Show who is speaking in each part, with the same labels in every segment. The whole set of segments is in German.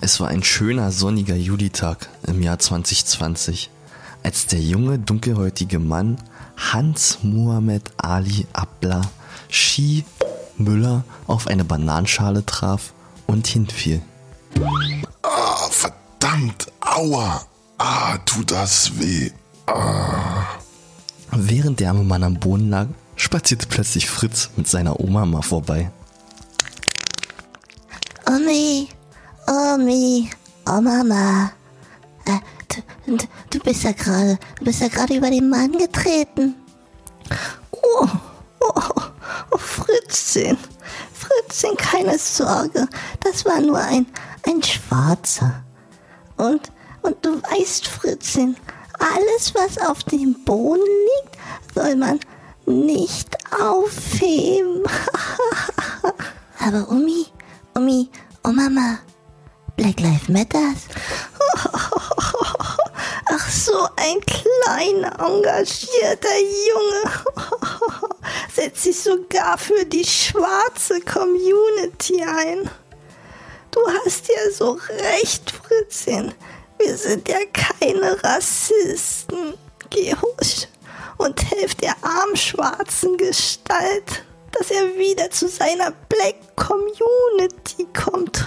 Speaker 1: Es war ein schöner sonniger Julitag im Jahr 2020, als der junge dunkelhäutige Mann Hans Muhammad Ali Abla Shi Müller auf eine Bananenschale traf und hinfiel.
Speaker 2: Ah, verdammt, aua. Ah, tut das weh. Ah.
Speaker 1: Während der arme Mann am Boden lag, spazierte plötzlich Fritz mit seiner Oma mal vorbei.
Speaker 3: Omi, Omi, oh Mama. Äh, du, du, bist ja gerade, du bist ja gerade über den Mann getreten. Oh, oh, oh, Fritzchen, Fritzchen, keine Sorge, das war nur ein, ein Schwarzer. Und, und du weißt, Fritzchen, alles, was auf dem Boden liegt, soll man nicht aufheben. Aber Omi, Omi, oh Mama, Black Lives Matters. Ach, so ein kleiner, engagierter Junge. Setzt sich sogar für die schwarze Community ein. Du hast ja so recht, Fritzchen. Wir sind ja keine Rassisten. Geh husch und helf der armen schwarzen Gestalt, dass er wieder zu seiner Black Community kommt.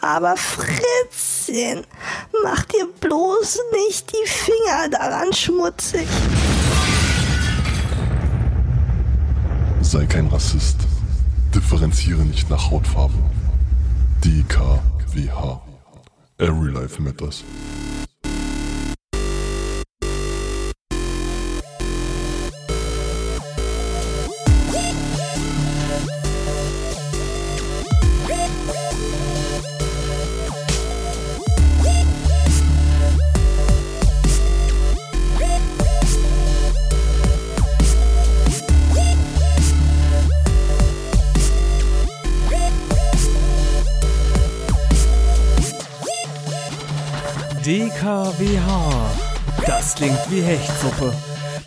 Speaker 3: Aber Fritzchen, mach dir bloß nicht die Finger daran schmutzig.
Speaker 2: Sei kein Rassist. Differenziere nicht nach Hautfarbe. DKWH. Every life matters.
Speaker 4: DKWH. Das klingt wie Hechtsuppe.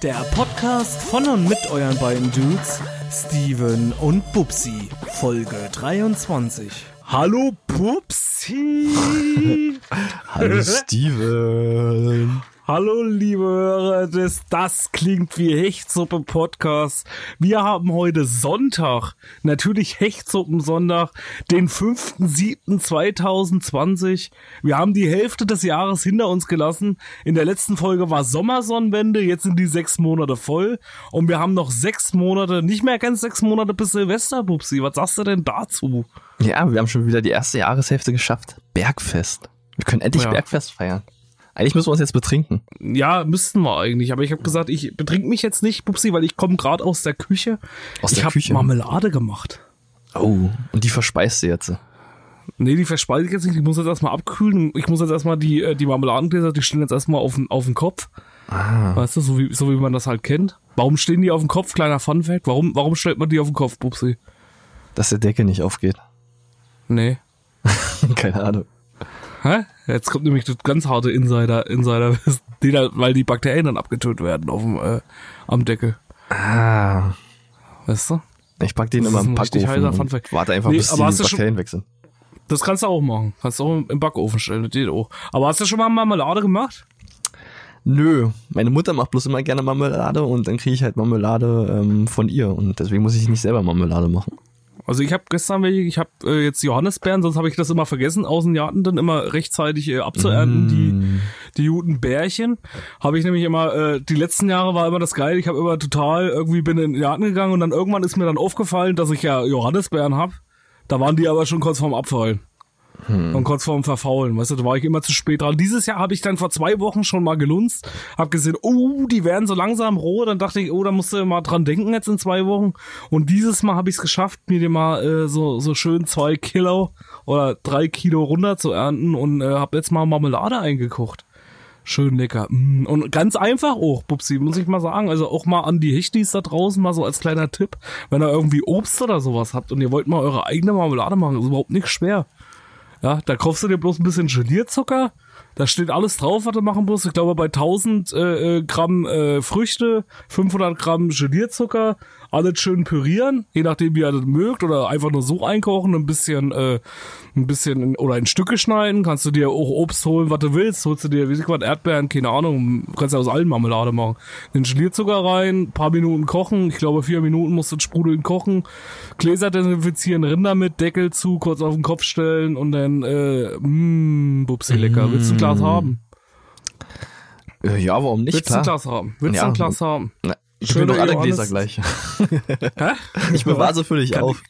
Speaker 4: Der Podcast von und mit euren beiden Dudes, Steven und Bubsi. Folge 23. Hallo Bubsi!
Speaker 1: Hallo Steven.
Speaker 4: Hallo liebe Hörer des Das klingt wie Hechtsuppe Podcast. Wir haben heute Sonntag, natürlich Hechtsuppen-Sonntag, den 5.7.2020. Wir haben die Hälfte des Jahres hinter uns gelassen. In der letzten Folge war Sommersonnenwende, jetzt sind die sechs Monate voll. Und wir haben noch sechs Monate, nicht mehr ganz sechs Monate bis Silvester, Bubsi. Was sagst du denn dazu?
Speaker 1: Ja, wir haben schon wieder die erste Jahreshälfte geschafft. Bergfest. Wir können endlich
Speaker 4: Ja.
Speaker 1: Bergfest feiern. Eigentlich müssen wir uns jetzt betrinken.
Speaker 4: Ja, müssten wir eigentlich. Aber ich habe gesagt, ich betrink mich jetzt nicht, Bubsi, weil ich komme gerade aus der Küche.
Speaker 1: Aus
Speaker 4: ich
Speaker 1: der
Speaker 4: habe
Speaker 1: Küche?
Speaker 4: Marmelade gemacht.
Speaker 1: Oh, und die verspeist du jetzt.
Speaker 4: Nee, die verspeise ich jetzt nicht. Ich muss jetzt erstmal abkühlen. Ich muss jetzt erstmal die, äh, die Marmeladengläser, die stehen jetzt erstmal auf, den- auf den Kopf.
Speaker 1: Ah.
Speaker 4: Weißt du, so wie, so wie man das halt kennt. Warum stehen die auf dem Kopf? Kleiner Funfact. Warum, warum stellt man die auf den Kopf, Bubsi?
Speaker 1: Dass der Deckel nicht aufgeht.
Speaker 4: Nee.
Speaker 1: Keine Ahnung.
Speaker 4: Hä? Jetzt kommt nämlich das ganz harte Insider, Insider, die da, weil die Bakterien dann abgetötet werden auf dem, äh, am Deckel.
Speaker 1: Ah.
Speaker 4: Weißt du?
Speaker 1: Ich pack den
Speaker 4: Das
Speaker 1: immer im Backofen und warte einfach,
Speaker 4: Nee,
Speaker 1: bis die Bakterien weg sind.
Speaker 4: Das kannst du auch machen. Kannst du auch im Backofen stellen. Das geht auch. Aber hast du schon mal Marmelade gemacht?
Speaker 1: Nö, meine Mutter macht bloß immer gerne Marmelade und dann kriege ich halt Marmelade ähm, von ihr und deswegen muss ich nicht selber Marmelade machen.
Speaker 4: Also ich habe gestern welche, ich habe äh, jetzt Johannisbeeren, sonst habe ich das immer vergessen, aus den Garten dann immer rechtzeitig äh, abzuernten, die, die guten Bärchen. Habe ich nämlich immer, äh, die letzten Jahre war immer das Geil, ich habe immer total, irgendwie bin in den Garten gegangen und dann irgendwann ist mir dann aufgefallen, dass ich ja Johannisbeeren hab. Da waren die aber schon kurz vorm Abfallen. Und kurz vorm Verfaulen, weißt du, da war ich immer zu spät dran. Dieses Jahr habe ich dann vor zwei Wochen schon mal gelunzt, hab gesehen, oh, die werden so langsam roh, dann dachte ich, oh, da musst du mal dran denken jetzt in zwei Wochen. Und dieses Mal habe ich es geschafft, mir dir mal äh, so, so schön zwei Kilo oder drei Kilo runter zu ernten und äh, habe jetzt mal Marmelade eingekocht. Schön lecker. Mm, Und ganz einfach auch, Bubsi, muss ich mal sagen. Also auch mal an die Hechtis da draußen, mal so als kleiner Tipp. Wenn ihr irgendwie Obst oder sowas habt und ihr wollt mal eure eigene Marmelade machen, ist überhaupt nicht schwer. Ja, da kaufst du dir bloß ein bisschen Gelierzucker. Da steht alles drauf, was du machen musst. Ich glaube, bei 1000 äh, äh, Gramm äh, Früchte, 500 Gramm Gelierzucker, alles schön pürieren, je nachdem wie ihr das mögt, oder einfach nur so einkochen, ein bisschen, äh, ein bisschen in, oder in Stücke schneiden. Kannst du dir auch Obst holen, was du willst. Holst du dir, wie ich was, Erdbeeren, keine Ahnung. Kannst ja aus allen Marmelade machen. Den Gelierzucker rein, paar Minuten kochen. Ich glaube, vier Minuten musst du sprudeln kochen. Gläser desinfizieren, Rinder mit Deckel zu, kurz auf den Kopf stellen und dann, äh, mh, bupsi lecker. Willst du ein Glas haben?
Speaker 1: Äh, Ja, warum nicht?
Speaker 4: Willst du ein. Glas haben? Willst
Speaker 1: Ja.
Speaker 4: du ein Glas haben?
Speaker 1: Na, ich will doch alle
Speaker 4: Johannes-
Speaker 1: Gläser gleich.
Speaker 4: Hä?
Speaker 1: Ich bewahre sie für dich
Speaker 4: Kann
Speaker 1: auf.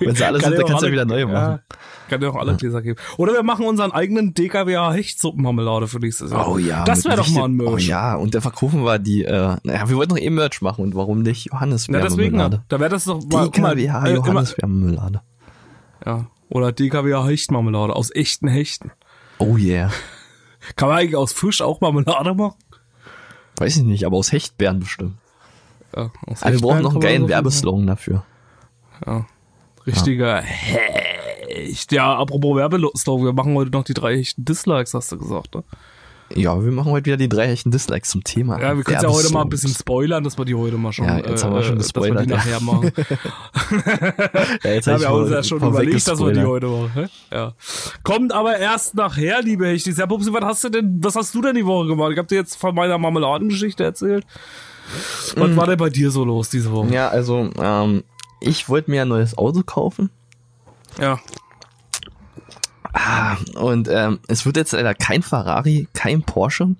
Speaker 1: Wenn sie alle sind, dann kannst du
Speaker 4: alle-
Speaker 1: wieder neue machen.
Speaker 4: Ja, kann dir auch alle Gläser geben. Oder wir machen unseren eigenen DKWA Hechtsuppenmarmelade für nächstes Jahr.
Speaker 1: Oh ja.
Speaker 4: Das wäre doch mal ein Merch.
Speaker 1: Oh ja, und dann verkaufen wir die, äh, naja, wir wollten doch eh Merch machen und warum nicht Johannes
Speaker 4: Ja, deswegen, da wäre das doch mal,
Speaker 1: DKWH
Speaker 4: äh,
Speaker 1: Johannes Marmelade.
Speaker 4: ja. Oder DKWA Hechtmarmelade aus echten Hechten.
Speaker 1: Oh yeah.
Speaker 4: Kann man eigentlich aus Fisch auch Marmelade machen?
Speaker 1: Weiß ich nicht, aber aus Hechtbeeren bestimmt.
Speaker 4: Ja, aus
Speaker 1: Aber wir brauchen
Speaker 4: Hechtbeeren
Speaker 1: noch einen geilen Werbeslogan dafür.
Speaker 4: machen. Richtiger Hecht. Ja, apropos Werbeslogan, wir machen heute noch die drei echten Dislikes, hast du gesagt, ne?
Speaker 1: Ja, wir machen heute wieder die drei hechten Dislikes zum Thema.
Speaker 4: Ja, wir können ja heute mal ein bisschen spoilern, dass wir die heute mal schon,
Speaker 1: Ja, jetzt haben wir schon
Speaker 4: äh, dass wir die
Speaker 1: gespoilert,
Speaker 4: nachher machen.
Speaker 1: Ja, jetzt
Speaker 4: Ja,
Speaker 1: hab ich
Speaker 4: wir haben uns ja schon überlegt, dass wir die
Speaker 1: gespoilert.
Speaker 4: heute machen. Ja. Kommt aber erst nachher, liebe Hechtis. Ja, Pupsi, was hast du denn, was hast du denn die Woche gemacht? Ich hab dir jetzt von meiner Marmeladengeschichte erzählt. Was war denn bei dir so los diese Woche?
Speaker 1: Ja, also, ähm, ich wollte mir ein neues Auto kaufen.
Speaker 4: Ja.
Speaker 1: Und ähm, es wird jetzt leider kein Ferrari, kein Porsche,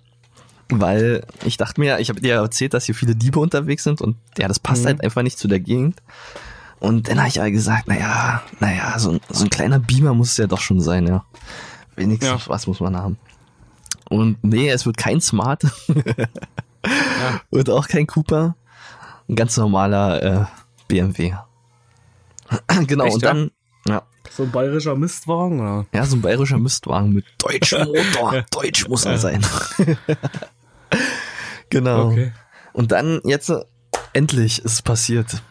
Speaker 1: weil ich dachte mir, ich habe dir ja erzählt, dass hier viele Diebe unterwegs sind und ja, das passt halt einfach nicht zu der Gegend. Und dann habe ich aber gesagt, naja, naja, so, ein- so ein kleiner Beamer muss es ja doch schon sein, ja. Wenigstens
Speaker 4: Ja.
Speaker 1: was muss man haben. Und nee, es wird kein Smart und auch kein Cooper. Ein ganz normaler äh, BMW. genau,
Speaker 4: Echt,
Speaker 1: und
Speaker 4: ja?
Speaker 1: dann, ja,
Speaker 4: So ein bayerischer Mistwagen, oder?
Speaker 1: ja, so ein bayerischer Mistwagen mit deutschem Motor. Deutsch muss er sein. genau.
Speaker 4: Okay.
Speaker 1: Und dann jetzt äh, endlich ist es passiert.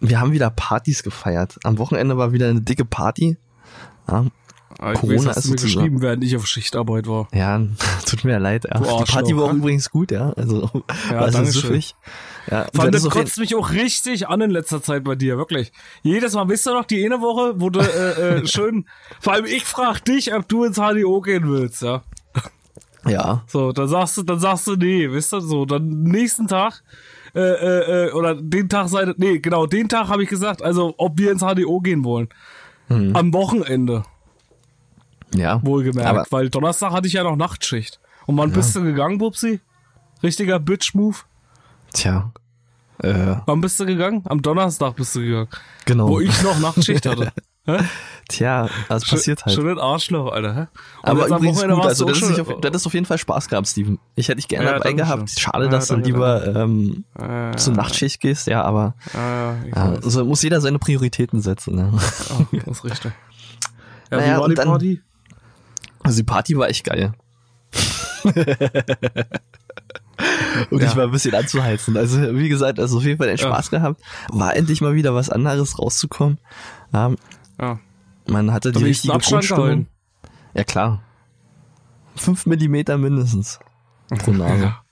Speaker 1: Wir haben wieder Partys gefeiert. Am Wochenende war wieder eine dicke Party. Ja,
Speaker 4: Ah, Ich
Speaker 1: Corona
Speaker 4: weiß,
Speaker 1: ist
Speaker 4: mir geschrieben, während ich auf Schichtarbeit war.
Speaker 1: ja tut mir leid. Ja. Die Party war auch
Speaker 4: ja?
Speaker 1: übrigens gut, ja. Also
Speaker 4: Ja,
Speaker 1: war so
Speaker 4: danke schön.
Speaker 1: Ja,
Speaker 4: Fand,
Speaker 1: dann
Speaker 4: das kotzt mich auch richtig an in letzter Zeit bei dir, wirklich. Jedes Mal, wisst ihr noch, die eine Woche, wo du äh, äh, schön, vor allem ich frag dich, ob du ins HDO gehen willst, ja.
Speaker 1: ja,
Speaker 4: So, dann sagst du, dann sagst du, nee, wisst ihr, so, dann nächsten Tag, äh, äh, äh, oder den Tag seid, nee, genau, den Tag habe ich gesagt, also, ob wir ins HDO gehen wollen. Am Wochenende,
Speaker 1: ja.
Speaker 4: wohlgemerkt,
Speaker 1: Aber
Speaker 4: weil Donnerstag hatte ich ja noch Nachtschicht. Und wann bist du gegangen, Bubsi? Richtiger Bitch-Move?
Speaker 1: Tja. Äh,
Speaker 4: Wann bist du gegangen? Am Donnerstag bist du gegangen.
Speaker 1: genau.
Speaker 4: Wo ich noch Nachtschicht hatte.
Speaker 1: Tja, das passiert halt.
Speaker 4: Schon ein Arschloch, Alter.
Speaker 1: Aber übrigens gut, also
Speaker 4: du
Speaker 1: das ist,
Speaker 4: schon-
Speaker 1: auf, das ist auf jeden Fall Spaß gehabt, Steven. Ich hätte dich gerne
Speaker 4: Ja,
Speaker 1: dabei gehabt.
Speaker 4: schön.
Speaker 1: Schade,
Speaker 4: Ja,
Speaker 1: dass du
Speaker 4: danke,
Speaker 1: lieber ähm,
Speaker 4: Ja,
Speaker 1: zur Nachtschicht gehst, ja, aber
Speaker 4: Ja, ja,
Speaker 1: so muss jeder seine Prioritäten setzen. Ne?
Speaker 4: Ah, das ist richtig. Ja,
Speaker 1: Naja,
Speaker 4: wie war
Speaker 1: und
Speaker 4: die
Speaker 1: dann-
Speaker 4: Party?
Speaker 1: Also die Party war echt geil. Und
Speaker 4: Ja.
Speaker 1: ich war ein bisschen anzuheizen. Also wie gesagt, also auf jeden Fall
Speaker 4: Ja.
Speaker 1: Spaß gehabt. War endlich mal wieder was anderes rauszukommen. Ja,
Speaker 4: Ja.
Speaker 1: man hatte die
Speaker 4: Da
Speaker 1: richtige Grundstimmung. Ja klar. Fünf Millimeter mindestens pro Nase.
Speaker 4: Ja.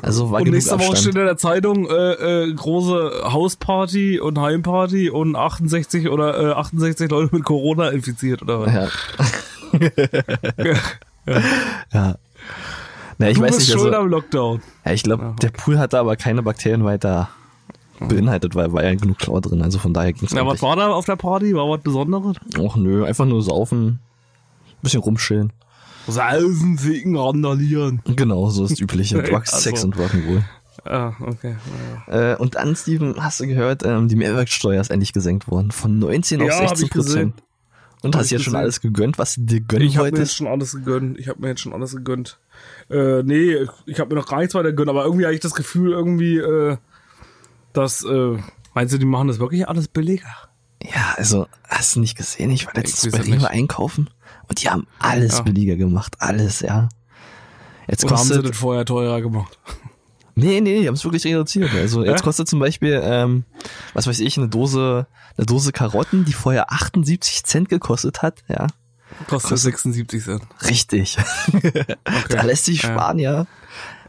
Speaker 1: Also war
Speaker 4: Und nächste Woche steht in der Zeitung äh, äh, große Hausparty und Heimparty und 68 oder äh, 68 Leute mit Corona infiziert oder was?
Speaker 1: Ja. ja. Na, ich
Speaker 4: du
Speaker 1: weiß
Speaker 4: bist
Speaker 1: nicht,
Speaker 4: schuld
Speaker 1: also,
Speaker 4: am Lockdown.
Speaker 1: ja, ich glaube, der Pool hatte aber keine Bakterien weiter beinhaltet, weil war ja genug Chlor drin, also von daher ging's
Speaker 4: Ja, was war da auf der Party? War was Besonderes?
Speaker 1: Och nö, einfach nur saufen, bisschen rumschillen.
Speaker 4: Saufen, ficken, randalieren.
Speaker 1: Genau, so ist das übliche. Drugs,
Speaker 4: Also.
Speaker 1: Sex und Rock'n'Roll.
Speaker 4: Ah, okay. Ja.
Speaker 1: Äh, und dann, Steven, hast du gehört, ähm, die Mehrwertsteuer ist endlich gesenkt worden. Von 19 auf
Speaker 4: Ja, hab
Speaker 1: 16
Speaker 4: ich gesehen.
Speaker 1: Prozent. Und
Speaker 4: Hab
Speaker 1: hast
Speaker 4: ich
Speaker 1: jetzt schon alles gegönnt, was du dir gönnen
Speaker 4: Ich habe mir jetzt
Speaker 1: wolltest?
Speaker 4: schon alles gegönnt. Ich habe mir jetzt schon alles gegönnt. Äh, nee, ich habe mir noch gar nichts weiter gegönnt, aber irgendwie habe ich das Gefühl, irgendwie, äh, dass, äh, meinst du, die machen das wirklich alles billiger?
Speaker 1: Ja, also, hast du nicht gesehen? Ich war letztens bei Rewe einkaufen und die haben alles
Speaker 4: Ja.
Speaker 1: billiger gemacht. Alles, ja. Jetzt
Speaker 4: Oder haben sie
Speaker 1: kostet,
Speaker 4: das vorher teurer gemacht?
Speaker 1: nee, nee, die haben es wirklich reduziert. Also, jetzt
Speaker 4: Ja?
Speaker 1: kostet zum Beispiel, ähm, was weiß ich, eine Dose, eine Dose Karotten, die vorher 78 Cent gekostet hat, ja.
Speaker 4: Kostet 76 Cent.
Speaker 1: Richtig. da lässt sich
Speaker 4: Ja.
Speaker 1: sparen, ja.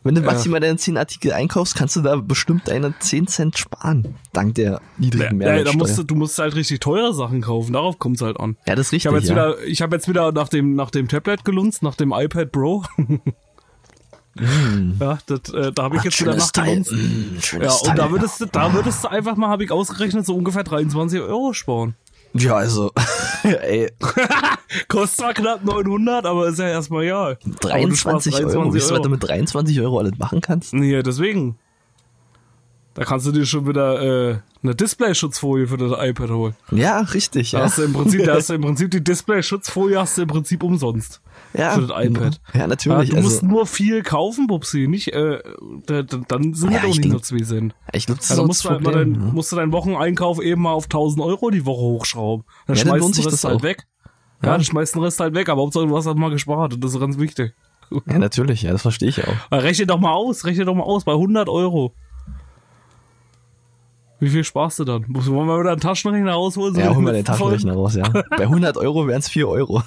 Speaker 1: Wenn du maximal deine 10 Artikel einkaufst, kannst du da bestimmt deine 10 Cent sparen. Dank der niedrigen
Speaker 4: Ja, da
Speaker 1: Mehrwertsteuer.
Speaker 4: musst du, du musst halt richtig teure Sachen kaufen, darauf kommt's halt an.
Speaker 1: ja, das ist
Speaker 4: Ich habe
Speaker 1: richtig.
Speaker 4: jetzt
Speaker 1: ja.
Speaker 4: wieder, ich habe jetzt wieder nach dem nach dem Tablet gelunzt, nach dem iPad Pro. Ja, das, äh, da habe ich
Speaker 1: Ach,
Speaker 4: jetzt wieder nachgelunzt.
Speaker 1: Mm,
Speaker 4: Ja, und da
Speaker 1: Teil.
Speaker 4: würdest du, da würdest du einfach mal, habe ich ausgerechnet, so ungefähr 23 Euro sparen.
Speaker 1: Ja, also, ey,
Speaker 4: Kostet zwar knapp 900, aber ist ja erstmal ja. Aber du sparst
Speaker 1: 23 Euro. Du, was du mit 23 Euro alles machen kannst?
Speaker 4: Nee, deswegen. Da kannst du dir schon wieder äh, eine Display-Schutzfolie für das iPad holen.
Speaker 1: Ja, richtig,
Speaker 4: Da
Speaker 1: ja.
Speaker 4: hast du im Prinzip, da hast du im Prinzip die Display-Schutzfolie hast du im Prinzip umsonst.
Speaker 1: Ja,
Speaker 4: für das iPad.
Speaker 1: Ja,
Speaker 4: Ja,
Speaker 1: natürlich.
Speaker 4: du musst
Speaker 1: also,
Speaker 4: nur viel kaufen, Bubsi, nicht, äh, da, da, dann sind
Speaker 1: Ja,
Speaker 4: wir doch
Speaker 1: ich
Speaker 4: nicht nur zwei sind.
Speaker 1: ich glaube, das
Speaker 4: Ja,
Speaker 1: ist
Speaker 4: dann
Speaker 1: auch
Speaker 4: musst du, halt mal
Speaker 1: Problem.
Speaker 4: dein,
Speaker 1: ja.
Speaker 4: musst du deinen Wocheneinkauf eben mal auf 1000 Euro die Woche hochschrauben. Dann
Speaker 1: Ja, dann
Speaker 4: schmeißt
Speaker 1: lohnt
Speaker 4: du
Speaker 1: das
Speaker 4: Rest halt
Speaker 1: auch.
Speaker 4: weg. Ja,
Speaker 1: Ja.
Speaker 4: dann schmeißt den Rest halt weg, aber Hauptsache du hast halt mal gespart und das ist ganz wichtig.
Speaker 1: Ja, natürlich, ja, das verstehe ich auch.
Speaker 4: Rechne doch mal aus, rechne doch mal aus, bei 100 Euro. Wie viel sparst du dann? Wollen wir wieder einen Taschenrechner rausholen? So
Speaker 1: Ja, hol mal
Speaker 4: mit
Speaker 1: den Taschenrechner raus, ja. Bei 100 Euro wären es 4 Euro.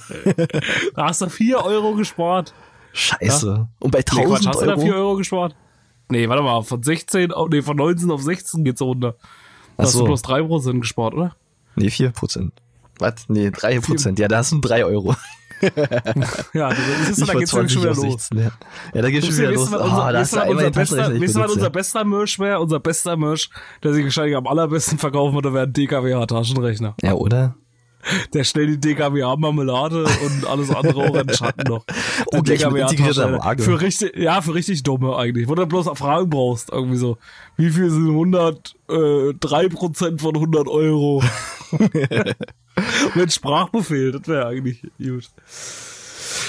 Speaker 4: Da hast du 4 Euro gespart.
Speaker 1: Scheiße. Und bei
Speaker 4: Nee, Quatsch,
Speaker 1: 1000
Speaker 4: hast du da 4
Speaker 1: Euro?
Speaker 4: Euro gespart? Nee, warte mal, von 16 auf, nee, von 19 auf 16 geht's runter. Da
Speaker 1: Ach
Speaker 4: hast du bloß 3% gespart, oder?
Speaker 1: Nee, 4 Prozent. Was? Nee, 3 Prozent. Ja, da hast du 3 Euro.
Speaker 4: Ja, das ist,
Speaker 1: Nicht
Speaker 4: da geht's nämlich
Speaker 1: 20
Speaker 4: schon wieder los.
Speaker 1: 16, ja. ja, da geht's schon wieder los. Oh,
Speaker 4: was unser,
Speaker 1: da
Speaker 4: wisst
Speaker 1: hast
Speaker 4: ihr,
Speaker 1: du
Speaker 4: was
Speaker 1: einmal
Speaker 4: unser bester, was
Speaker 1: benutzt,
Speaker 4: unser bester Merch wäre? Unser bester Merch, der sich wahrscheinlich am allerbesten verkaufen würde, wäre ein DKWH-Taschenrechner.
Speaker 1: Ja, oder?
Speaker 4: Der stellt die DKWH-Marmelade und alles andere auch in den Schatten noch. Der
Speaker 1: Oh. Waage.
Speaker 4: Für richtig, ja, für richtig dumme eigentlich. Wo du bloß Fragen brauchst, irgendwie so. Wie viel sind 100, äh, 3% von 100 Euro? Mit Sprachbefehl, das wäre eigentlich gut.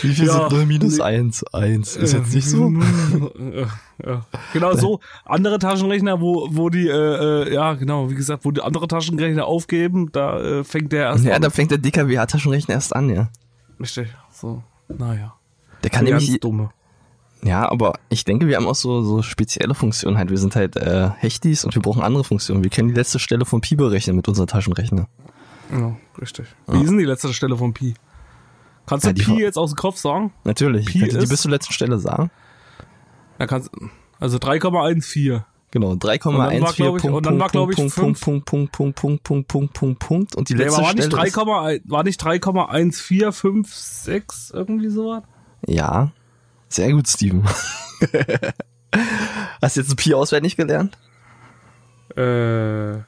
Speaker 1: Wie viel
Speaker 4: Ja,
Speaker 1: sind 0 minus
Speaker 4: nee.
Speaker 1: 1? 1. Ist jetzt nicht so?
Speaker 4: ja, ja. Genau so. Andere Taschenrechner, wo, wo die, äh, äh, ja, genau, wie gesagt, wo die andere Taschenrechner aufgeben, da äh, fängt der erst
Speaker 1: Ja,
Speaker 4: an.
Speaker 1: da fängt der DKWH-Taschenrechner erst an, ja.
Speaker 4: Richtig. So, naja.
Speaker 1: Der kann nämlich,
Speaker 4: ganz dumme.
Speaker 1: ja, aber ich denke, wir haben auch so, so spezielle Funktionen halt. Wir sind halt äh, Hechtis und wir brauchen andere Funktionen. Wir können die letzte Stelle von Pi berechnen mit unserem Taschenrechner.
Speaker 4: Ja, richtig. Wie ist denn die letzte Stelle von Pi? Kannst du
Speaker 1: Ja, die
Speaker 4: Pi jetzt aus dem Kopf sagen?
Speaker 1: Natürlich.
Speaker 4: Pi
Speaker 1: Könnt ihr die bis zur letzten Stelle sagen?
Speaker 4: Da kannst, also 3,14.
Speaker 1: Genau,
Speaker 4: Und dann war,
Speaker 1: 3,14
Speaker 4: glaub ich-
Speaker 1: Punkt,
Speaker 4: und dann war,
Speaker 1: Punkt,
Speaker 4: glaub ich,
Speaker 1: Punkt,
Speaker 4: fünf.
Speaker 1: Punkt, Punkt, Punkt, Punkt, Punkt, Punkt, Punkt, Punkt und die letzte
Speaker 4: aber war nicht
Speaker 1: Stelle
Speaker 4: 3,
Speaker 1: ist,
Speaker 4: war nicht 3,1456 irgendwie sowas?
Speaker 1: Ja, sehr gut, Steven. Hast du jetzt ein Pi auswendig gelernt?
Speaker 4: Äh.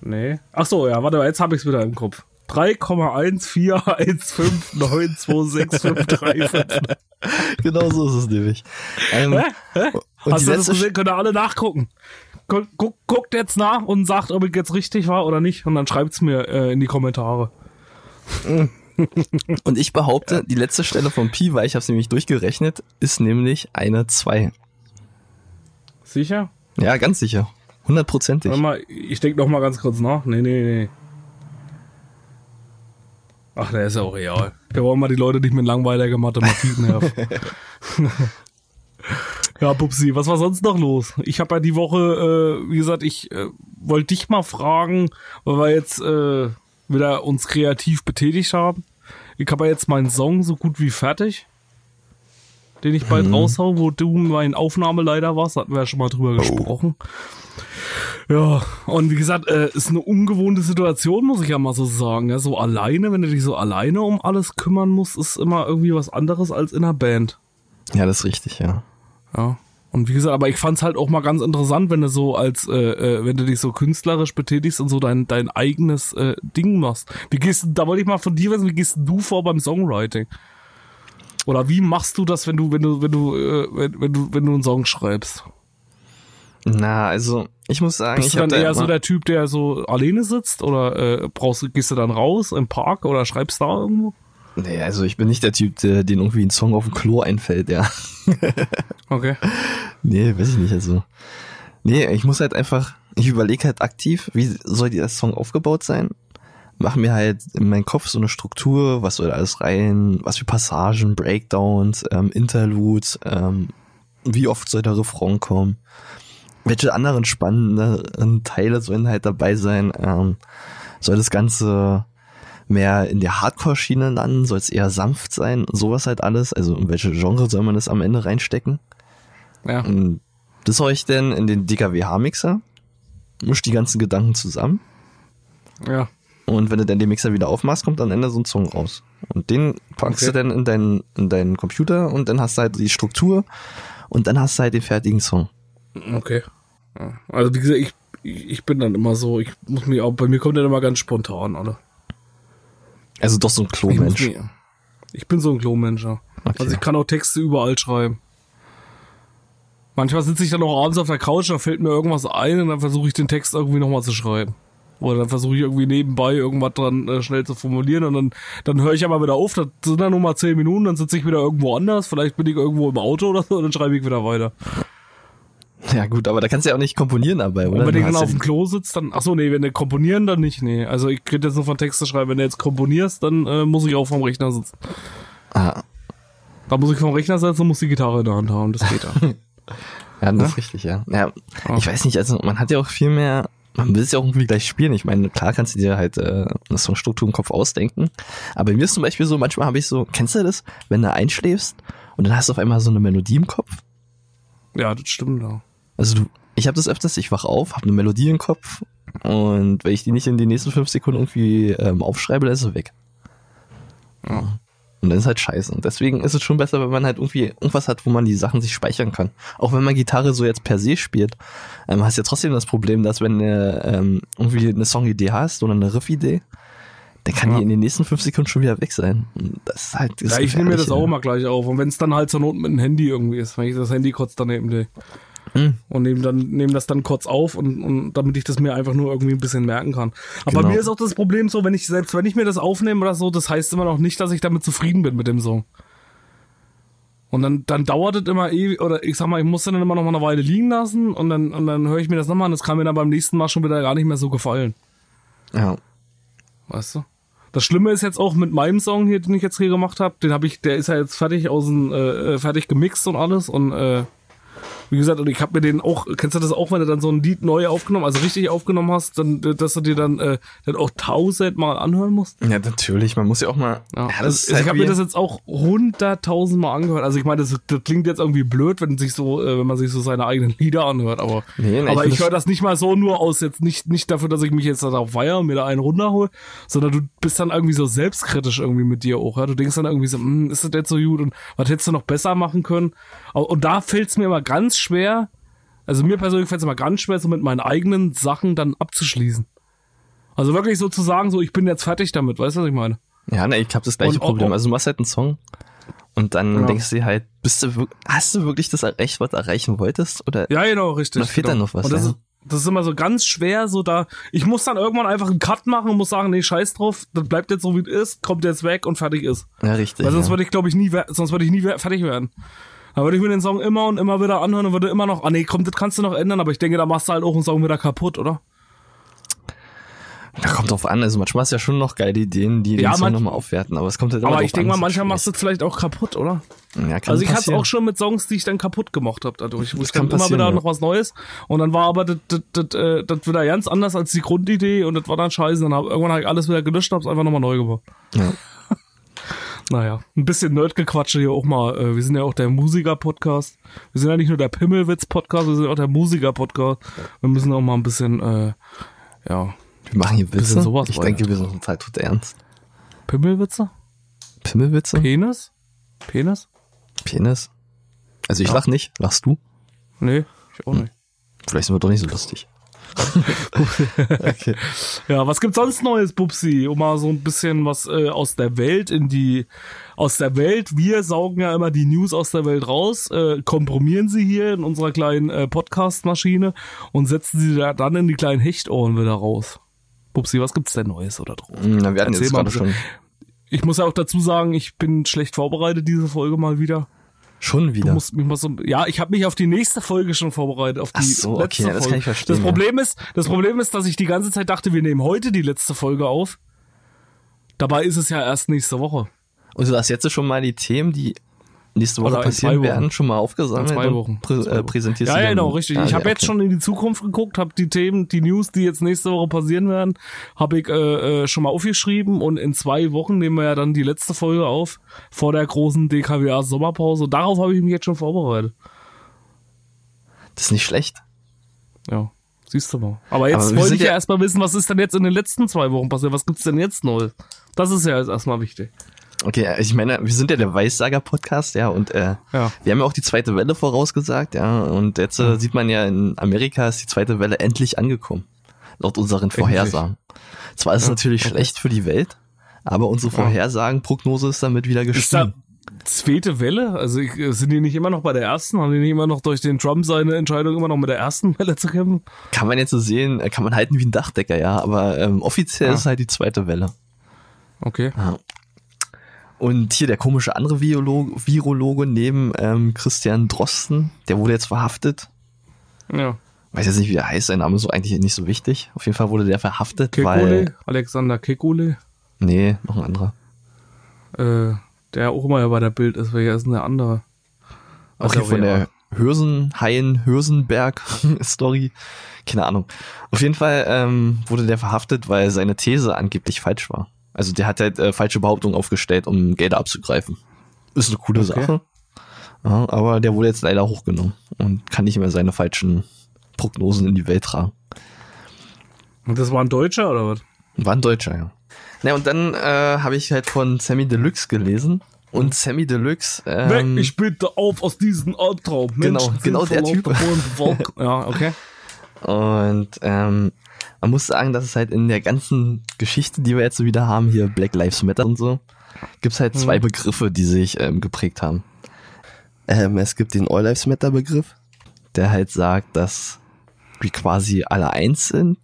Speaker 4: Nee. Ach so, ja, warte mal, jetzt habe ich es wieder im Kopf. 3,141592653.
Speaker 1: Genau so ist es nämlich. Ähm,
Speaker 4: Hä? Hä? Hast du das gesehen? Könnt ihr alle nachgucken. Guck, guck, guckt jetzt nach und sagt, ob ich jetzt richtig war oder nicht. Und dann schreibt's mir äh, in die Kommentare.
Speaker 1: Und ich behaupte, die letzte Stelle von Pi, weil ich habe es nämlich durchgerechnet, ist nämlich eine 2.
Speaker 4: Sicher?
Speaker 1: Ja, ganz sicher. Hundertprozentig.
Speaker 4: Warte mal, ich denke noch mal ganz kurz nach. Nee, nee, nee. Ach, der ist ja auch real. Wir wollen mal die Leute nicht mit langweiliger Mathematik nerven. ja, Pupsi, was war sonst noch los? Ich habe ja die Woche, äh, wie gesagt, ich äh, wollte dich mal fragen, weil wir jetzt äh, wieder uns kreativ betätigt haben. Ich habe ja jetzt meinen Song so gut wie fertig, den ich bald raushau, wo du mein Aufnahmeleiter warst, hatten wir ja schon mal drüber gesprochen. Ja, und wie gesagt, äh, ist eine ungewohnte Situation, muss ich ja mal so sagen. Ja, so alleine, wenn du dich so alleine um alles kümmern musst, ist immer irgendwie was anderes als in einer Band.
Speaker 1: Ja, das ist richtig, ja.
Speaker 4: Ja. Und wie gesagt, aber ich fand's halt auch mal ganz interessant, wenn du so als, äh, äh, wenn du dich so künstlerisch betätigst und so dein, dein eigenes äh, Ding machst. Wie gehst du, da wollte ich mal von dir wissen, wie gehst du vor beim Songwriting? Oder wie machst du das, wenn du, wenn du, wenn du, äh, wenn, wenn du, wenn du einen Song schreibst?
Speaker 1: Na, also, ich muss sagen,
Speaker 4: Bist
Speaker 1: ich
Speaker 4: du dann eher so der Typ, der so alleine sitzt oder äh, brauchst du, gehst du dann raus im Park oder schreibst da irgendwo?
Speaker 1: Nee, also ich bin nicht der Typ, der den irgendwie ein Song auf dem Klo einfällt, ja.
Speaker 4: Okay.
Speaker 1: Nee, weiß ich nicht, also. Nee, ich muss halt einfach, ich überlege halt aktiv, wie soll der Song aufgebaut sein? Mach mir halt in meinen Kopf so eine Struktur, was soll da alles rein, was für Passagen, Breakdowns, ähm, Interludes, ähm, wie oft soll der Refrain kommen, welche anderen spannenden Teile sollen halt dabei sein, ähm, soll das Ganze mehr in der Hardcore-Schiene landen? Soll es eher sanft sein? Sowas halt alles. Also in welche Genre soll man das am Ende reinstecken?
Speaker 4: Ja.
Speaker 1: Und das soll ich denn in den DKWH-Mixer, misch die ganzen Gedanken zusammen
Speaker 4: Ja.
Speaker 1: und wenn du dann den Mixer wieder aufmachst, kommt am Ende so ein Song raus. Und den packst
Speaker 4: Okay.
Speaker 1: du dann in deinen, in deinen Computer und dann hast du halt die Struktur und dann hast du halt den fertigen Song.
Speaker 4: Okay. Ja. Also wie gesagt, ich, ich ich bin dann immer so, ich muss mich auch, bei mir kommt dann immer ganz spontan, alle.
Speaker 1: Also doch so ein
Speaker 4: Ich,
Speaker 1: Klo-Mensch.
Speaker 4: mich- ich bin so ein Klo-Mensch, ja.
Speaker 1: Okay.
Speaker 4: Also ich kann auch Texte überall schreiben. Manchmal sitze ich dann auch abends auf der Couch, da fällt mir irgendwas ein und dann versuche ich den Text irgendwie nochmal zu schreiben. Oder dann versuche ich irgendwie nebenbei irgendwas dran äh, schnell zu formulieren und dann, dann höre ich aber wieder auf, das sind dann nur mal zehn Minuten, dann sitze ich wieder irgendwo anders, vielleicht bin ich irgendwo im Auto oder so und dann schreibe ich wieder weiter.
Speaker 1: Ja gut, aber da kannst du ja auch nicht komponieren dabei, oder?
Speaker 4: Und wenn
Speaker 1: Du
Speaker 4: dann
Speaker 1: hast
Speaker 4: auf
Speaker 1: ja
Speaker 4: dem Klo sitzt, dann, ach so, nee, wenn du komponieren, dann nicht, nee. Also ich rede jetzt nur von Texte schreiben, wenn du jetzt komponierst, dann äh, muss ich auch vom Rechner sitzen.
Speaker 1: ah,
Speaker 4: Da muss ich vom Rechner sitzen und muss die Gitarre in der Hand haben, das geht ja.
Speaker 1: ja, das ist richtig, ja. ja. Ich weiß nicht, also man hat ja auch viel mehr, man will es ja auch irgendwie gleich spielen. Ich meine, klar kannst du dir halt äh, eine Songstruktur im Kopf ausdenken. Aber bei mir ist zum Beispiel so, manchmal habe ich so, kennst du das, wenn du einschläfst und dann hast du auf einmal so eine Melodie im Kopf?
Speaker 4: ja, das stimmt, ja.
Speaker 1: Also du, ich habe das öfters, ich wach auf, habe eine Melodie im Kopf und wenn ich die nicht in die nächsten fünf Sekunden irgendwie ähm, aufschreibe, dann ist sie weg.
Speaker 4: Ja.
Speaker 1: Und dann ist halt scheiße. Und deswegen ist es schon besser, wenn man halt irgendwie irgendwas hat, wo man die Sachen sich speichern kann. Auch wenn man Gitarre so jetzt per se spielt, ähm, hast du ja trotzdem das Problem, dass wenn du ähm, irgendwie eine Songidee hast oder eine Riffidee, dann kann
Speaker 4: Ja.
Speaker 1: die in den nächsten fünf Sekunden schon wieder weg sein. Und das ist halt das
Speaker 4: Ja, ich nehme mir das auch mal gleich auf. Und wenn es dann halt zur Not mit dem Handy irgendwie ist, wenn ich das Handy kurz daneben lege.
Speaker 1: Hm.
Speaker 4: Und nehme dann nehme das dann kurz auf und, und damit ich das mir einfach nur irgendwie ein bisschen merken kann. Aber bei
Speaker 1: Genau.
Speaker 4: mir ist auch das Problem so, wenn ich selbst wenn ich mir das aufnehme oder so, das heißt immer noch nicht, dass ich damit zufrieden bin mit dem Song. Und dann, dann dauert es immer ewig, oder ich sag mal, ich muss dann immer noch mal eine Weile liegen lassen und dann, und dann höre ich mir das nochmal und das kann mir dann beim nächsten Mal schon wieder gar nicht mehr so gefallen.
Speaker 1: Ja.
Speaker 4: Weißt du? Das Schlimme ist jetzt auch mit meinem Song hier, den ich jetzt hier gemacht habe, den habe ich, der ist ja jetzt fertig aus dem, äh, fertig gemixt und alles und äh, wie gesagt, und ich habe mir den auch, kennst du das auch, wenn du dann so ein Lied neu aufgenommen, also richtig aufgenommen hast, dann, dass du dir dann, äh, dann auch tausendmal anhören musst?
Speaker 1: Ja, natürlich. Man muss ja auch mal.
Speaker 4: Ja,
Speaker 1: das
Speaker 4: das
Speaker 1: ist
Speaker 4: also
Speaker 1: halt
Speaker 4: ich habe mir das jetzt auch hunderttausendmal angehört. Also ich meine, das, das klingt jetzt irgendwie blöd, wenn sich so, äh, wenn man sich so seine eigenen Lieder anhört, aber,
Speaker 1: Nee, nee,
Speaker 4: aber
Speaker 1: ich
Speaker 4: ich, höre
Speaker 1: das-
Speaker 4: nicht mal so nur aus jetzt nicht nicht dafür, dass ich mich jetzt darauf feiere und mir da einen runterhole, sondern du bist dann irgendwie so selbstkritisch irgendwie mit dir auch. Ja? Du denkst dann irgendwie so, hm, ist das jetzt so gut und was hättest du noch besser machen können? Und da fällt es mir immer ganz schwer. Also mir persönlich fällt es immer ganz schwer, so mit meinen eigenen Sachen dann abzuschließen. Also wirklich so zu sagen, so ich bin jetzt fertig damit, weißt du, was ich meine?
Speaker 1: Ja, ne, ich habe das gleiche
Speaker 4: Und-
Speaker 1: Problem. Also du machst halt einen Song und dann
Speaker 4: Ja.
Speaker 1: denkst du dir halt, bist du hast du wirklich das erreicht, was du erreichen wolltest? Oder
Speaker 4: Ja, genau, richtig.
Speaker 1: Da fehlt
Speaker 4: genau.
Speaker 1: dann noch was,
Speaker 4: Und das,
Speaker 1: ja.
Speaker 4: ist, das ist immer so ganz schwer, so da. Ich muss dann irgendwann einfach einen Cut machen und muss sagen, nee, scheiß drauf, das bleibt jetzt so wie es ist, kommt jetzt weg und fertig ist.
Speaker 1: ja, richtig.
Speaker 4: Weil sonst
Speaker 1: ja.
Speaker 4: würde ich, glaube ich, nie, sonst würde ich nie fertig werden. Da würde ich mir den Song immer und immer wieder anhören und würde immer noch, ah nee, komm, das kannst du noch ändern, aber ich denke, da machst du halt auch einen Song wieder kaputt, oder?
Speaker 1: Da kommt drauf an, also manchmal hast du ja schon noch geile Ideen, die
Speaker 4: Ja,
Speaker 1: den Song nochmal aufwerten, aber es kommt halt
Speaker 4: Aber ich denke mal, manchmal machst du es vielleicht auch kaputt, oder?
Speaker 1: Ja, kann
Speaker 4: Also ich hatte es auch schon mit Songs, die ich dann kaputt gemacht habe dadurch. Wo ich dann
Speaker 1: kann
Speaker 4: immer wieder
Speaker 1: ja.
Speaker 4: noch was Neues. Und dann war aber das, das, das, äh, das wieder ganz anders als die Grundidee und das war dann scheiße. Dann hab, irgendwann habe ich alles wieder gelöscht und hab's einfach nochmal neu gemacht.
Speaker 1: Ja.
Speaker 4: Naja, ein bisschen Nerdgequatsche hier auch mal. Äh, Wir sind ja auch der Musiker-Podcast. Wir sind ja nicht nur der Pimmelwitz-Podcast, wir sind auch der Musiker-Podcast. Wir müssen auch mal ein bisschen, äh, ja,
Speaker 1: Wir machen hier Witze.
Speaker 4: Sowas
Speaker 1: ich denke, wir sind total tot ernst.
Speaker 4: Pimmelwitze?
Speaker 1: Pimmelwitze?
Speaker 4: Penis? Penis?
Speaker 1: Penis? Also ich lach nicht. Lachst du?
Speaker 4: Nee, ich auch nicht.
Speaker 1: Vielleicht sind wir doch nicht so lustig. okay.
Speaker 4: Ja, was gibt's sonst Neues, Bubsi? Um mal so ein bisschen was äh, aus der Welt in die aus der Welt. Wir saugen ja immer die News aus der Welt raus, äh, komprimieren sie hier in unserer kleinen äh, Podcast-Maschine und setzen sie da dann in die kleinen Hechtohren wieder raus. Bubsi, was gibt's denn Neues oder drauf?
Speaker 1: Na, wir hatten
Speaker 4: Erzähl
Speaker 1: jetzt
Speaker 4: mal
Speaker 1: schon.
Speaker 4: Ich muss ja auch dazu sagen, ich bin schlecht vorbereitet diese Folge mal wieder.
Speaker 1: Schon
Speaker 4: Du
Speaker 1: wieder.
Speaker 4: musst mich mal so, ja, ich habe mich auf die nächste Folge schon vorbereitet, auf die
Speaker 1: Ach so,
Speaker 4: letzte
Speaker 1: okay, das
Speaker 4: Folge.
Speaker 1: kann ich verstehen,
Speaker 4: Das. Problem ist, das Problem ist, dass ich die ganze Zeit dachte, wir nehmen heute die letzte Folge auf. Dabei ist es ja erst nächste Woche.
Speaker 1: Und du hast jetzt schon mal die Themen, die nächste Woche
Speaker 4: in
Speaker 1: passieren
Speaker 4: zwei Wochen.
Speaker 1: werden, schon mal aufgesammelt
Speaker 4: In zwei Wochen.
Speaker 1: Prä
Speaker 4: Zwei
Speaker 1: äh,
Speaker 4: Wochen.
Speaker 1: präsentierst
Speaker 4: Ja,
Speaker 1: du
Speaker 4: ja, genau, richtig.
Speaker 1: Ah,
Speaker 4: ich
Speaker 1: ja,
Speaker 4: habe jetzt
Speaker 1: okay.
Speaker 4: schon in die Zukunft geguckt, habe die Themen, die News, die jetzt nächste Woche passieren werden, habe ich äh, äh, schon mal aufgeschrieben und in zwei Wochen nehmen wir ja dann die letzte Folge auf vor der großen DKWA Sommerpause. Darauf habe ich mich jetzt schon vorbereitet.
Speaker 1: Das ist nicht schlecht.
Speaker 4: Ja, siehst du mal. Aber jetzt
Speaker 1: Aber
Speaker 4: wollte ich ja,
Speaker 1: ja-
Speaker 4: erstmal wissen, was ist denn jetzt in den letzten zwei Wochen passiert? Was gibt's denn jetzt Neues? Das ist ja jetzt erstmal wichtig.
Speaker 1: Okay, ich meine, wir sind ja der Weissager-Podcast, ja, und äh,
Speaker 4: Ja.
Speaker 1: wir haben ja auch die zweite Welle vorausgesagt, ja, und jetzt äh, sieht man ja, in Amerika ist die zweite Welle endlich angekommen, laut unseren Vorhersagen. Zwar ist es natürlich schlecht für die Welt, aber unsere Vorhersagen, Prognose ist damit wieder
Speaker 4: Ist da
Speaker 1: gestiegen.
Speaker 4: zweite Welle? Also ich, äh, sind die nicht immer noch bei der ersten? Haben die nicht immer noch durch den Trump seine Entscheidung immer noch mit der ersten Welle zu kämpfen?
Speaker 1: Kann man jetzt so sehen, äh, kann man halten wie ein Dachdecker, ja, aber ähm, offiziell
Speaker 4: Ah.
Speaker 1: ist es halt die zweite Welle.
Speaker 4: Okay.
Speaker 1: Und hier der komische andere Virologe, Virologe neben ähm, Christian Drosten, der wurde jetzt verhaftet.
Speaker 4: Ja.
Speaker 1: Weiß jetzt nicht, wie er heißt, sein Name ist so eigentlich nicht so wichtig. Auf jeden Fall wurde der verhaftet, weil...
Speaker 4: Kekule, Alexander Kekule,
Speaker 1: Nee, noch ein anderer.
Speaker 4: äh, der auch immer ja bei der Bild ist, welcher ist denn der andere?
Speaker 1: Auch
Speaker 4: Also
Speaker 1: hier von der Hürsen-Haien-Hürsenberg-Story. Keine Ahnung. Auf jeden Fall ähm, wurde der verhaftet, weil seine These angeblich falsch war. Also der hat halt äh, falsche Behauptungen aufgestellt, um Gelder abzugreifen. Ist eine coole
Speaker 4: Okay.
Speaker 1: Sache. Ja, aber der wurde jetzt leider hochgenommen und kann nicht mehr seine falschen Prognosen in die Welt tragen.
Speaker 4: Und das war ein Deutscher oder was?
Speaker 1: War ein Deutscher, ja. Na, und dann äh, habe ich halt von Sammy Deluxe gelesen. Und Sammy Deluxe. Ähm,
Speaker 4: Weg, ich bitte auf aus diesem Albtraum.
Speaker 1: Genau, genau der Typ.
Speaker 4: Ja, okay.
Speaker 1: Und ähm, man muss sagen, dass es halt in der ganzen Geschichte, die wir jetzt so wieder haben, hier Black Lives Matter und so, gibt's halt zwei Begriffe, die sich ähm, geprägt haben. Ähm, es gibt den All Lives Matter Begriff, der halt sagt, dass wir quasi alle eins sind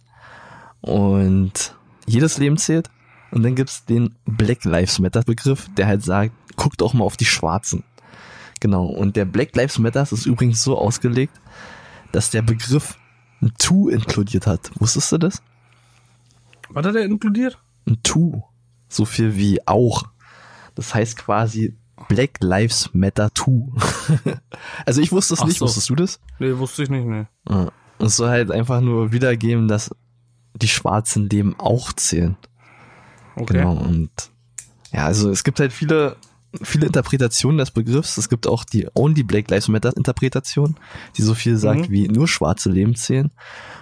Speaker 1: und jedes Leben zählt. Und dann gibt's den Black Lives Matter Begriff, der halt sagt, guckt auch mal auf die Schwarzen. Genau. Und der Black Lives Matter ist übrigens so ausgelegt, dass der Begriff ein To inkludiert hat. Wusstest du das?
Speaker 4: Was hat er inkludiert?
Speaker 1: Ein To. So viel wie auch. Das heißt quasi Black Lives Matter To. also ich wusste es
Speaker 4: Ach
Speaker 1: nicht.
Speaker 4: so.
Speaker 1: Wusstest du das?
Speaker 4: Nee, wusste ich nicht, nee.
Speaker 1: Es soll halt einfach nur wiedergeben, dass die schwarzen Leben auch zählen.
Speaker 4: Okay.
Speaker 1: Genau. Und ja, also es gibt halt viele, viele Interpretationen des Begriffs. Es gibt auch die Only Black Lives Matter Interpretation, die so viel sagt
Speaker 4: Mhm.
Speaker 1: wie nur schwarze Leben zählen.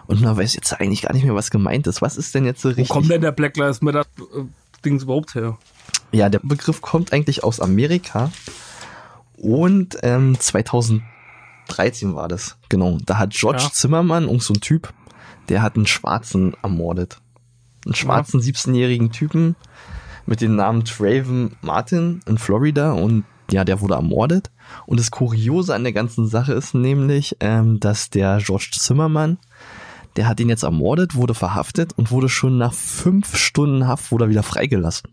Speaker 1: Und man weiß jetzt eigentlich gar nicht mehr, was gemeint ist. Was ist denn jetzt so
Speaker 4: Wo
Speaker 1: richtig?
Speaker 4: kommt denn der Black Lives Matter äh, Dings überhaupt her?
Speaker 1: Ja, der Begriff kommt eigentlich aus Amerika. Und ähm, 2013 war das. Genau. Da hat George
Speaker 4: Ja.
Speaker 1: Zimmermann, irgend so ein Typ, der hat einen Schwarzen ermordet. Einen schwarzen 17-jährigen Typen mit dem Namen Traven Martin in Florida und ja, der wurde ermordet. Und das Kuriose an der ganzen Sache ist nämlich, ähm, dass der George Zimmermann, der hat ihn jetzt ermordet, wurde verhaftet und wurde schon nach fünf Stunden Haft wurde er wieder freigelassen.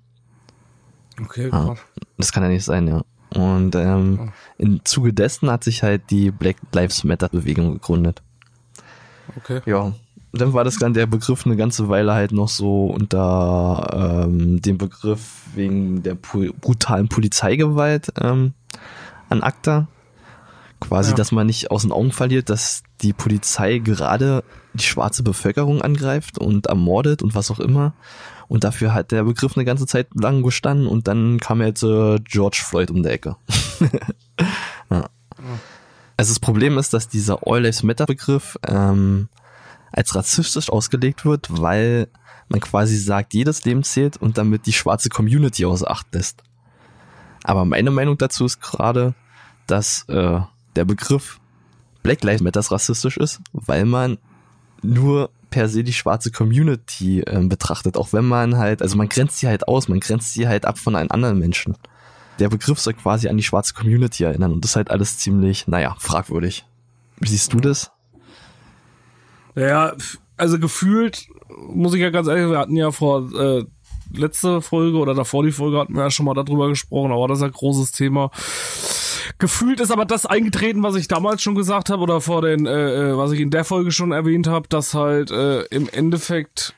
Speaker 4: Okay,
Speaker 1: Ah.
Speaker 4: krass.
Speaker 1: Das kann ja nicht sein, ja. Und ähm, im Zuge dessen hat sich halt die Black Lives Matter Bewegung gegründet.
Speaker 4: Okay.
Speaker 1: Ja. Dann war das dann der Begriff eine ganze Weile halt noch so unter ähm, dem Begriff wegen der pu brutalen Polizeigewalt ähm, an ACTA. Quasi,
Speaker 4: Ja.
Speaker 1: dass man nicht aus den Augen verliert, dass die Polizei gerade die schwarze Bevölkerung angreift und ermordet und was auch immer. Und dafür hat der Begriff eine ganze Zeit lang gestanden und dann kam jetzt äh, George Floyd um die Ecke. ja. Also das Problem ist, dass dieser All Lives Matter Begriff ähm, als rassistisch ausgelegt wird, weil man quasi sagt, jedes Leben zählt und damit die schwarze Community außer Acht lässt. Aber meine Meinung dazu ist gerade, dass äh, der Begriff Black Lives Matter rassistisch ist, weil man nur per se die schwarze Community ähm, betrachtet, auch wenn man halt, also man grenzt sie halt aus, man grenzt sie halt ab von allen anderen Menschen. Der Begriff soll quasi an die schwarze Community erinnern und das ist halt alles ziemlich, naja, fragwürdig. Wie siehst du das?
Speaker 4: Ja, also gefühlt, muss ich ja ganz ehrlich, wir hatten ja vor äh, letzte Folge oder davor die Folge hatten wir ja schon mal darüber gesprochen, aber das ist ein großes Thema. Gefühlt ist aber das eingetreten, was ich damals schon gesagt habe oder vor den, äh, äh, was ich in der Folge schon erwähnt habe, dass halt äh, im Endeffekt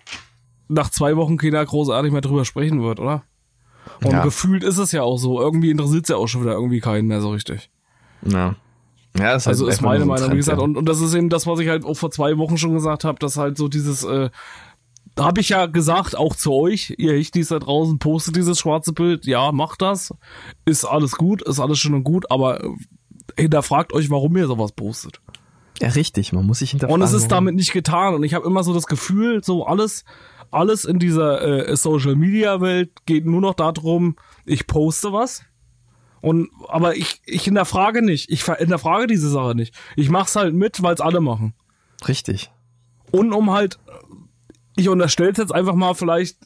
Speaker 4: nach zwei Wochen keiner großartig mehr drüber sprechen wird, oder? Und
Speaker 1: Ja.
Speaker 4: gefühlt ist es ja auch so. Irgendwie interessiert es ja auch schon wieder irgendwie keinen mehr so richtig.
Speaker 1: Ja. Ja, das
Speaker 4: Also ist
Speaker 1: einfach
Speaker 4: meine
Speaker 1: nur so ein
Speaker 4: Meinung, wie gesagt.
Speaker 1: ja.
Speaker 4: Und, und das ist eben das, was ich halt auch vor zwei Wochen schon gesagt habe, dass halt so dieses, äh, da habe ich ja gesagt, auch zu euch, ihr Hichtis da draußen, postet dieses schwarze Bild, ja, macht das, ist alles gut, ist alles schön und gut, aber äh, hinterfragt euch, warum ihr sowas postet.
Speaker 1: ja, richtig, man muss sich hinterfragen.
Speaker 4: Und es ist damit nicht getan. Und ich habe immer so das Gefühl, so alles, alles in dieser äh, Social Media Welt geht nur noch darum, ich poste was. Und aber ich, ich hinterfrage nicht. Ich hinterfrage diese Sache nicht. Ich mach's halt mit, weil es alle machen.
Speaker 1: Richtig.
Speaker 4: Und um halt, ich unterstelle jetzt einfach mal vielleicht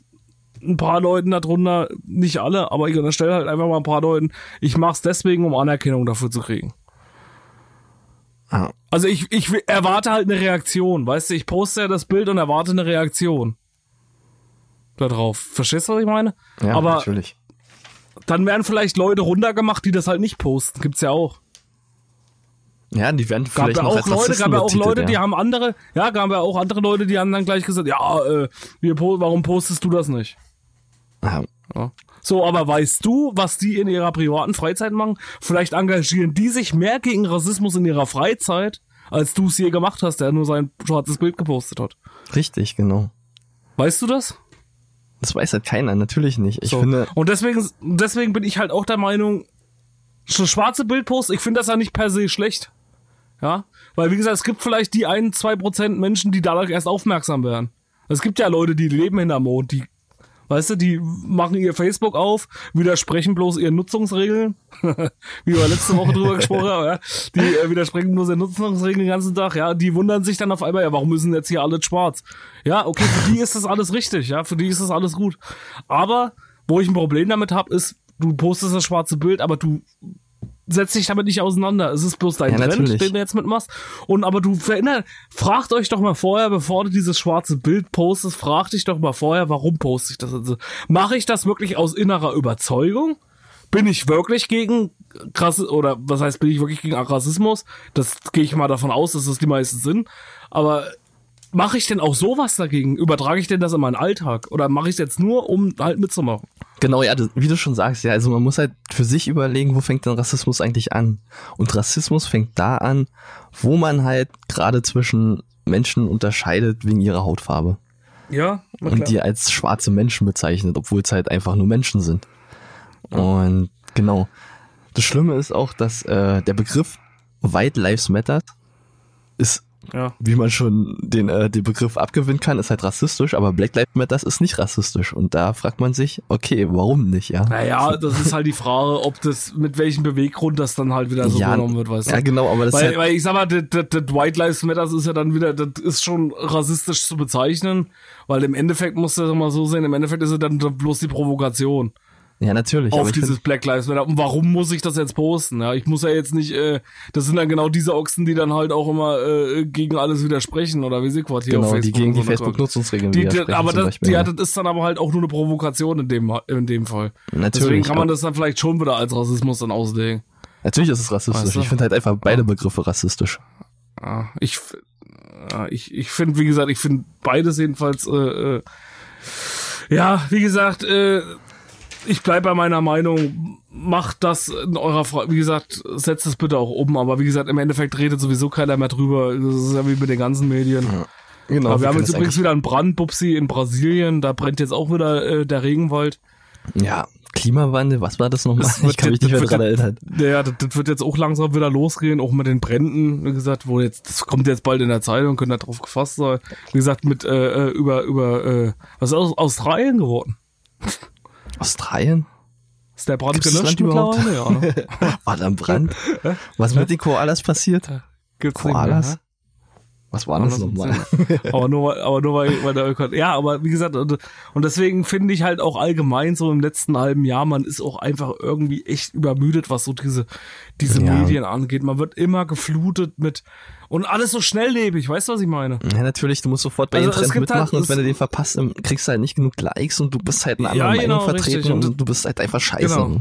Speaker 4: ein paar Leuten darunter, nicht alle, aber ich unterstelle halt einfach mal ein paar Leuten, ich mach's deswegen, um Anerkennung dafür zu kriegen.
Speaker 1: Ah,
Speaker 4: Also ich, ich erwarte halt eine Reaktion, weißt du, ich poste ja das Bild und erwarte eine Reaktion. Da drauf. Verstehst du, was ich meine?
Speaker 1: ja,
Speaker 4: Aber
Speaker 1: natürlich.
Speaker 4: Dann werden vielleicht Leute runtergemacht, die das halt nicht posten. Gibt's ja auch.
Speaker 1: Ja, die werden
Speaker 4: Gab
Speaker 1: vielleicht
Speaker 4: ja auch Leute, gab ja auch Leute,
Speaker 1: ja.
Speaker 4: die haben andere, ja, gab ja auch andere Leute, die haben dann gleich gesagt, ja, äh, wir, warum postest du das nicht?
Speaker 1: Ja.
Speaker 4: So, aber weißt du, was die in ihrer privaten Freizeit machen? Vielleicht engagieren die sich mehr gegen Rassismus in ihrer Freizeit, als du es je gemacht hast, der nur sein schwarzes Bild gepostet hat.
Speaker 1: richtig, genau.
Speaker 4: Weißt du das?
Speaker 1: Das weiß halt keiner, natürlich nicht. Ich
Speaker 4: So.
Speaker 1: finde,
Speaker 4: und deswegen, deswegen bin ich halt auch der Meinung, so schwarze Bildpost, ich finde das ja nicht per se schlecht. Ja, weil wie gesagt, es gibt vielleicht die ein, zwei Prozent Menschen, die dadurch erst aufmerksam werden. Es gibt ja Leute, die leben hinterm Mond, die, weißt du, die machen ihr Facebook auf, widersprechen bloß ihren Nutzungsregeln, wie wir letzte Woche drüber gesprochen haben, ja. die äh, widersprechen bloß ihren Nutzungsregeln den ganzen Tag, ja, die wundern sich dann auf einmal, ja, warum müssen jetzt hier alle schwarz? Ja, okay, für die ist das alles richtig, ja, für die ist das alles gut. Aber wo ich ein Problem damit habe, ist, du postest das schwarze Bild, aber du setzt dich damit nicht auseinander. Es ist bloß dein
Speaker 1: Ja,
Speaker 4: Trend, den du jetzt mitmachst. Und aber du verinnert, fragt euch doch mal vorher, bevor du dieses schwarze Bild postest, frag dich doch mal vorher, warum poste ich das? Also, mache ich das wirklich aus innerer Überzeugung? Bin ich wirklich gegen krass oder was heißt, bin ich wirklich gegen Rassismus? Das gehe ich mal davon aus, dass das die meisten sind. Aber mache ich denn auch sowas dagegen? Übertrage ich denn das in meinen Alltag? Oder mache ich es jetzt nur, um halt mitzumachen?
Speaker 1: genau, ja, das, wie du schon sagst, ja, also man muss halt für sich überlegen, wo fängt denn Rassismus eigentlich an? Und Rassismus fängt da an, wo man halt gerade zwischen Menschen unterscheidet wegen ihrer Hautfarbe.
Speaker 4: Ja, na
Speaker 1: und die als schwarze Menschen bezeichnet, obwohl es halt einfach nur Menschen sind. Und genau. Das Schlimme ist auch, dass äh, der Begriff White Lives Matter ist,
Speaker 4: ja.
Speaker 1: wie man schon den, äh, den Begriff abgewinnen kann, ist halt rassistisch, aber Black Lives Matter ist nicht rassistisch. Und da fragt man sich, okay, warum nicht, ja?
Speaker 4: Naja, das ist halt die Frage, ob das, mit welchem Beweggrund das dann halt wieder so
Speaker 1: ja,
Speaker 4: genommen wird, weißt du?
Speaker 1: ja, genau, aber das
Speaker 4: weil,
Speaker 1: ist halt,
Speaker 4: weil ich sag mal, das, das, das White Lives Matter ist ja dann wieder, das ist schon rassistisch zu bezeichnen, weil im Endeffekt muss das mal so sehen, im Endeffekt ist es dann bloß die Provokation
Speaker 1: ja, natürlich.
Speaker 4: auf dieses Black Lives Matter. Und warum muss ich das jetzt posten? Ja, ich muss ja jetzt nicht, äh, das sind dann genau diese Ochsen, die dann halt auch immer äh, gegen alles widersprechen oder wie sie Quartier auf
Speaker 1: genau,
Speaker 4: Facebook.
Speaker 1: die gegen die Facebook-Nutzungsregeln
Speaker 4: die, die, aber das,
Speaker 1: Beispiel,
Speaker 4: ja,
Speaker 1: ja.
Speaker 4: das ist dann aber halt auch nur eine Provokation in dem, in dem Fall.
Speaker 1: Natürlich,
Speaker 4: Deswegen kann man das dann vielleicht schon wieder als Rassismus dann auslegen.
Speaker 1: Natürlich ist es rassistisch.
Speaker 4: Weißt du?
Speaker 1: Ich finde halt einfach beide Begriffe rassistisch.
Speaker 4: Ich, ich, ich finde, wie gesagt, ich finde beides jedenfalls, äh, äh, ja, wie gesagt, äh, ich bleib bei meiner Meinung, macht das in eurer Frage, wie gesagt, setzt es bitte auch um, aber wie gesagt, im Endeffekt redet sowieso keiner mehr drüber, das ist ja wie mit den ganzen Medien.
Speaker 1: Genau.
Speaker 4: aber wir haben
Speaker 1: können
Speaker 4: jetzt übrigens wieder einen Brand, Bupsi, in Brasilien, da brennt jetzt auch wieder äh, der Regenwald.
Speaker 1: Ja, Klimawandel, was war das nochmal?
Speaker 4: Das
Speaker 1: Ich kann mich nicht mehr
Speaker 4: wird-
Speaker 1: erinnern.
Speaker 4: Ja, das, das wird jetzt auch langsam wieder losgehen, auch mit den Bränden, wie gesagt, wo jetzt, das kommt jetzt bald in der Zeitung, könnt ihr drauf gefasst sein. Wie gesagt, mit äh, äh, über, über, äh, was ist aus Australien geworden?
Speaker 1: Australien?
Speaker 4: Ist der Brand
Speaker 1: Gibt's
Speaker 4: gelöscht
Speaker 1: überhaupt?
Speaker 4: Ja?
Speaker 1: War da ein Brand? Was mit den Koalas passiert?
Speaker 4: Gibt's
Speaker 1: Koalas? Was war das nochmal?
Speaker 4: aber nur, weil- aber nur weil, weil der Ökon, ja, aber wie gesagt, und, und deswegen finde ich halt auch allgemein so im letzten halben Jahr, man ist auch einfach irgendwie echt übermüdet, was so diese, diese
Speaker 1: Ja.
Speaker 4: Medien angeht. Man wird immer geflutet mit, und alles so schnelllebig, weißt du, was ich meine?
Speaker 1: Ja, natürlich, du musst sofort bei
Speaker 4: Also
Speaker 1: dem
Speaker 4: es
Speaker 1: Trend
Speaker 4: halt-
Speaker 1: mitmachen und
Speaker 4: es-
Speaker 1: wenn du den verpasst, kriegst du halt nicht genug Likes und du bist halt eine andere
Speaker 4: Ja,
Speaker 1: Meinung
Speaker 4: genau,
Speaker 1: vertreten
Speaker 4: richtig. Und
Speaker 1: und du bist halt einfach scheiße.
Speaker 4: Genau.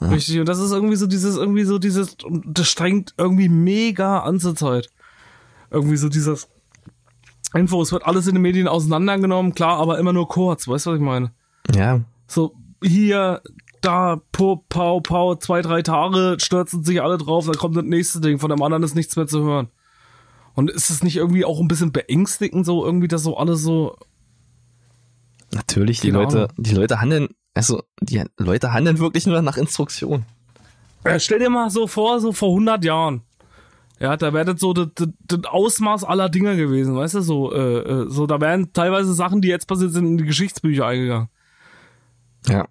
Speaker 4: Richtig, und das ist irgendwie so dieses, irgendwie so dieses, und das strengt irgendwie mega an zur Zeit. Irgendwie so dieses Info, es wird alles in den Medien auseinandergenommen, klar, aber immer nur kurz, weißt du, was ich meine?
Speaker 1: Ja,
Speaker 4: So, hier, da, pop, pau, pau, zwei, drei Tage, stürzen sich alle drauf, dann kommt das nächste Ding, von dem anderen ist nichts mehr zu hören. Und ist es nicht irgendwie auch ein bisschen beängstigend, so irgendwie, dass so alles so,
Speaker 1: Natürlich, die Leute, die Leute handeln, also die Leute handeln wirklich nur nach Instruktion.
Speaker 4: Ja, stell dir mal so vor, so vor 100 Jahren. Ja, da wäre das so das, das, das Ausmaß aller Dinge gewesen, weißt du, so, äh, äh, so, da wären teilweise Sachen, die jetzt passiert sind, in die Geschichtsbücher eingegangen.
Speaker 1: Ja.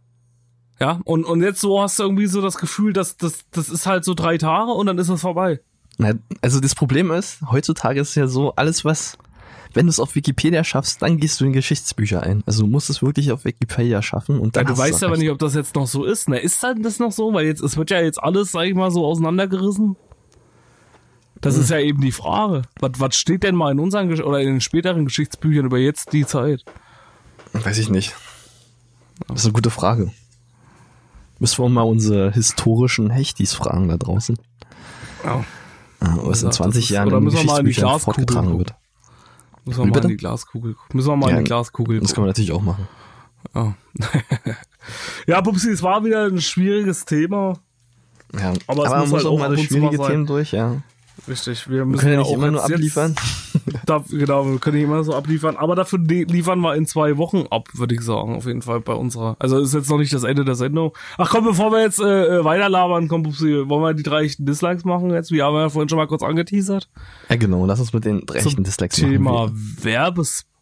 Speaker 4: Ja, und, und jetzt so hast du irgendwie so das Gefühl, dass das, das ist halt so drei Tage und dann ist das vorbei.
Speaker 1: Na, also das Problem ist, heutzutage ist es ja so, alles was, wenn du es auf Wikipedia schaffst, dann gehst du in Geschichtsbücher ein. Also du musst es wirklich auf Wikipedia schaffen und
Speaker 4: Ja,
Speaker 1: dann
Speaker 4: du
Speaker 1: hast
Speaker 4: weißt
Speaker 1: du
Speaker 4: aber nicht, ob das jetzt noch so ist. Ne? Ist dann das noch so? Weil jetzt, es wird ja jetzt alles, sag ich mal, so auseinandergerissen. Das ist ja eben die Frage. Was, was steht denn mal in unseren Gesch oder in den späteren Geschichtsbüchern über jetzt die Zeit?
Speaker 1: Weiß ich nicht. Das ist eine gute Frage. Müssen wir mal unsere historischen Hechtis fragen da draußen.
Speaker 4: Ja.
Speaker 1: äh, Was in
Speaker 4: gesagt,
Speaker 1: 20
Speaker 4: das ist-
Speaker 1: Jahren
Speaker 4: oder
Speaker 1: in
Speaker 4: müssen wir mal in die Glaskugel
Speaker 1: wird.
Speaker 4: Müssen wir
Speaker 1: Wie
Speaker 4: mal
Speaker 1: bitte?
Speaker 4: in die Glaskugel gucken. Müssen wir mal
Speaker 1: Ja,
Speaker 4: in die Glaskugel
Speaker 1: Das kann man natürlich auch machen.
Speaker 4: Ja, ja Pupsi, es war wieder ein schwieriges Thema.
Speaker 1: Ja.
Speaker 4: Aber es
Speaker 1: man
Speaker 4: muss
Speaker 1: muss
Speaker 4: halt
Speaker 1: auch
Speaker 4: auch
Speaker 1: mal durch schwierige. Themen durch, ja.
Speaker 4: Richtig, wir
Speaker 1: Wir
Speaker 4: müssen
Speaker 1: können ja
Speaker 4: ja
Speaker 1: immer nur abliefern.
Speaker 4: Da, genau, wir können nicht immer so abliefern, aber dafür li- liefern wir in zwei Wochen ab, würde ich sagen, auf jeden Fall bei unserer. Also ist jetzt noch nicht das Ende der Sendung. Ach komm, bevor wir jetzt äh, äh, weiterlabern, komm, Pupsi, wollen wir die drei echten Dislikes machen jetzt? Wir haben ja vorhin schon mal kurz angeteasert.
Speaker 1: Ja, genau. Lass uns mit den drei echten Dislikes
Speaker 4: Thema
Speaker 1: machen.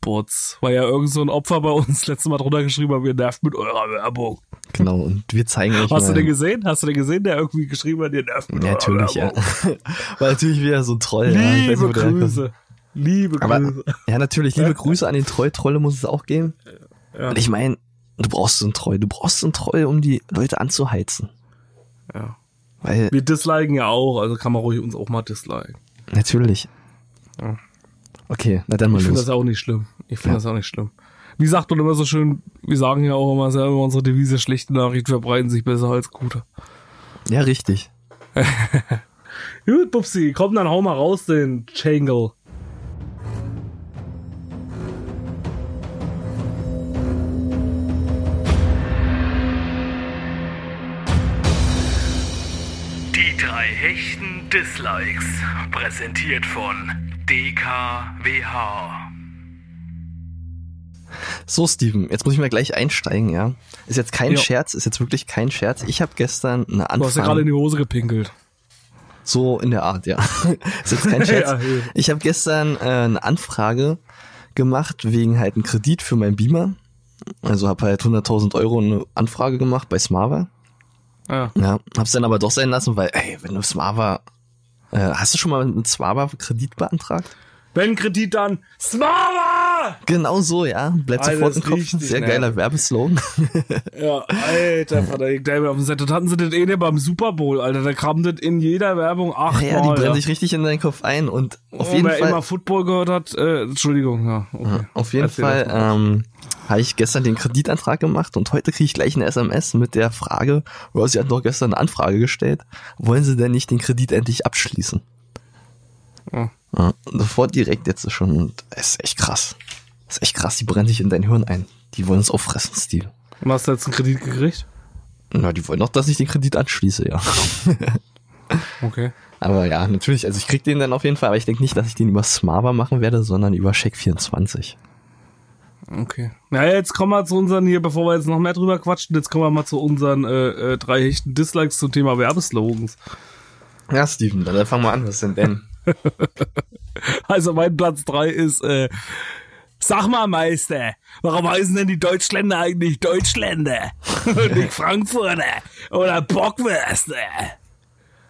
Speaker 4: Werbespots, weil ja irgend so ein Opfer bei uns letztes Mal drunter geschrieben hat, wir nervt mit eurer Werbung.
Speaker 1: Genau. Und wir zeigen euch
Speaker 4: Hast
Speaker 1: mal.
Speaker 4: du den gesehen? Hast du den gesehen, der irgendwie geschrieben hat, ihr nervt mit
Speaker 1: Ja,
Speaker 4: eurer
Speaker 1: natürlich, ja.
Speaker 4: Werbung?
Speaker 1: War natürlich wieder so ein Troll. ja.
Speaker 4: Liebe
Speaker 1: herkommt.
Speaker 4: Grüße. Liebe
Speaker 1: Aber
Speaker 4: Grüße.
Speaker 1: ja, natürlich, liebe Grüße an den Troll-Trolle muss es auch geben.
Speaker 4: Ja.
Speaker 1: Und ich meine, du brauchst so einen Troll. Du brauchst so einen Troll, um die Leute anzuheizen.
Speaker 4: Ja.
Speaker 1: Weil,
Speaker 4: Wir disliken ja auch, also kann man ruhig uns auch mal disliken.
Speaker 1: natürlich.
Speaker 4: Ja.
Speaker 1: Okay, na dann mal
Speaker 4: Ich finde
Speaker 1: los.
Speaker 4: das auch nicht schlimm. Ich finde
Speaker 1: Ja.
Speaker 4: das auch nicht schlimm. Wie sagt man immer so schön, wir sagen ja auch immer selber unsere Devise, schlechte Nachrichten verbreiten sich besser als gute.
Speaker 1: Ja, richtig.
Speaker 4: Gut, Pupsi, komm, dann hau mal raus den Changle.
Speaker 5: Die drei hechten Dislikes. Präsentiert von DKWH.
Speaker 1: So, Steven, jetzt muss ich mal gleich einsteigen, ja. Ist jetzt kein
Speaker 4: Ja.
Speaker 1: Scherz, ist jetzt wirklich kein Scherz. Ich habe gestern eine
Speaker 4: Du hast ja gerade in
Speaker 1: Anfrage.
Speaker 4: die Hose gepinkelt.
Speaker 1: So in der Art, ja. ist jetzt kein Scherz.
Speaker 4: Ja.
Speaker 1: Ich habe gestern äh, eine Anfrage gemacht wegen halt einen Kredit für mein Beamer. Also habe halt 100.000 Euro eine Anfrage gemacht bei Smava.
Speaker 4: Ja.
Speaker 1: Ja, hab's dann aber doch sein lassen, weil, ey, wenn du Smava, äh, hast du schon mal mit Smava Kredit beantragt?
Speaker 4: Wenn Kredit dann
Speaker 1: Genau so, ja. Bleibt
Speaker 4: Alter,
Speaker 1: sofort im Kopf.
Speaker 4: richtig
Speaker 1: Sehr
Speaker 4: nervig.
Speaker 1: geiler Werbeslogan.
Speaker 4: Ja, alter Vater, ich glaube, auf dem Set, das hatten sie das eh nicht beim Super Bowl, Alter, da kam das in jeder Werbung achtmal.
Speaker 1: ja, die brennen
Speaker 4: ja.
Speaker 1: sich richtig in deinen Kopf ein und auf
Speaker 4: Oh,
Speaker 1: jeden
Speaker 4: wer
Speaker 1: Fall.
Speaker 4: immer Football gehört hat, äh, Entschuldigung, ja. Okay.
Speaker 1: Auf jeden
Speaker 4: Erzähl
Speaker 1: Fall ähm, habe ich gestern den Kreditantrag gemacht und heute kriege ich gleich eine SMS mit der Frage, oh, Sie hatten doch gestern eine Anfrage gestellt, wollen Sie denn nicht den Kredit endlich abschließen?
Speaker 4: Ja.
Speaker 1: Ja, sofort direkt jetzt schon. Und es ist echt krass. Es ist echt krass, die brennen sich in dein Hirn ein. Die wollen uns auffressen, Steve.
Speaker 4: Und hast du jetzt einen Kredit gekriegt?
Speaker 1: Na, die wollen doch, dass ich den Kredit anschließe, ja.
Speaker 4: Okay.
Speaker 1: Aber ja, natürlich, also ich krieg den dann auf jeden Fall, aber ich denke nicht, dass ich den über Smava machen werde, sondern über Check24.
Speaker 4: Okay. Ja, jetzt kommen wir zu unseren hier, bevor wir jetzt noch mehr drüber quatschen, jetzt kommen wir mal zu unseren äh, äh, drei hechten Dislikes zum Thema Werbeslogans.
Speaker 1: Ja, Steven, dann fangen wir an. Was denn denn?
Speaker 4: Also mein Platz drei ist, äh, sag mal Meister, warum heißen denn die Deutschländer eigentlich Deutschländer? Und nicht Frankfurter oder Bockwürste?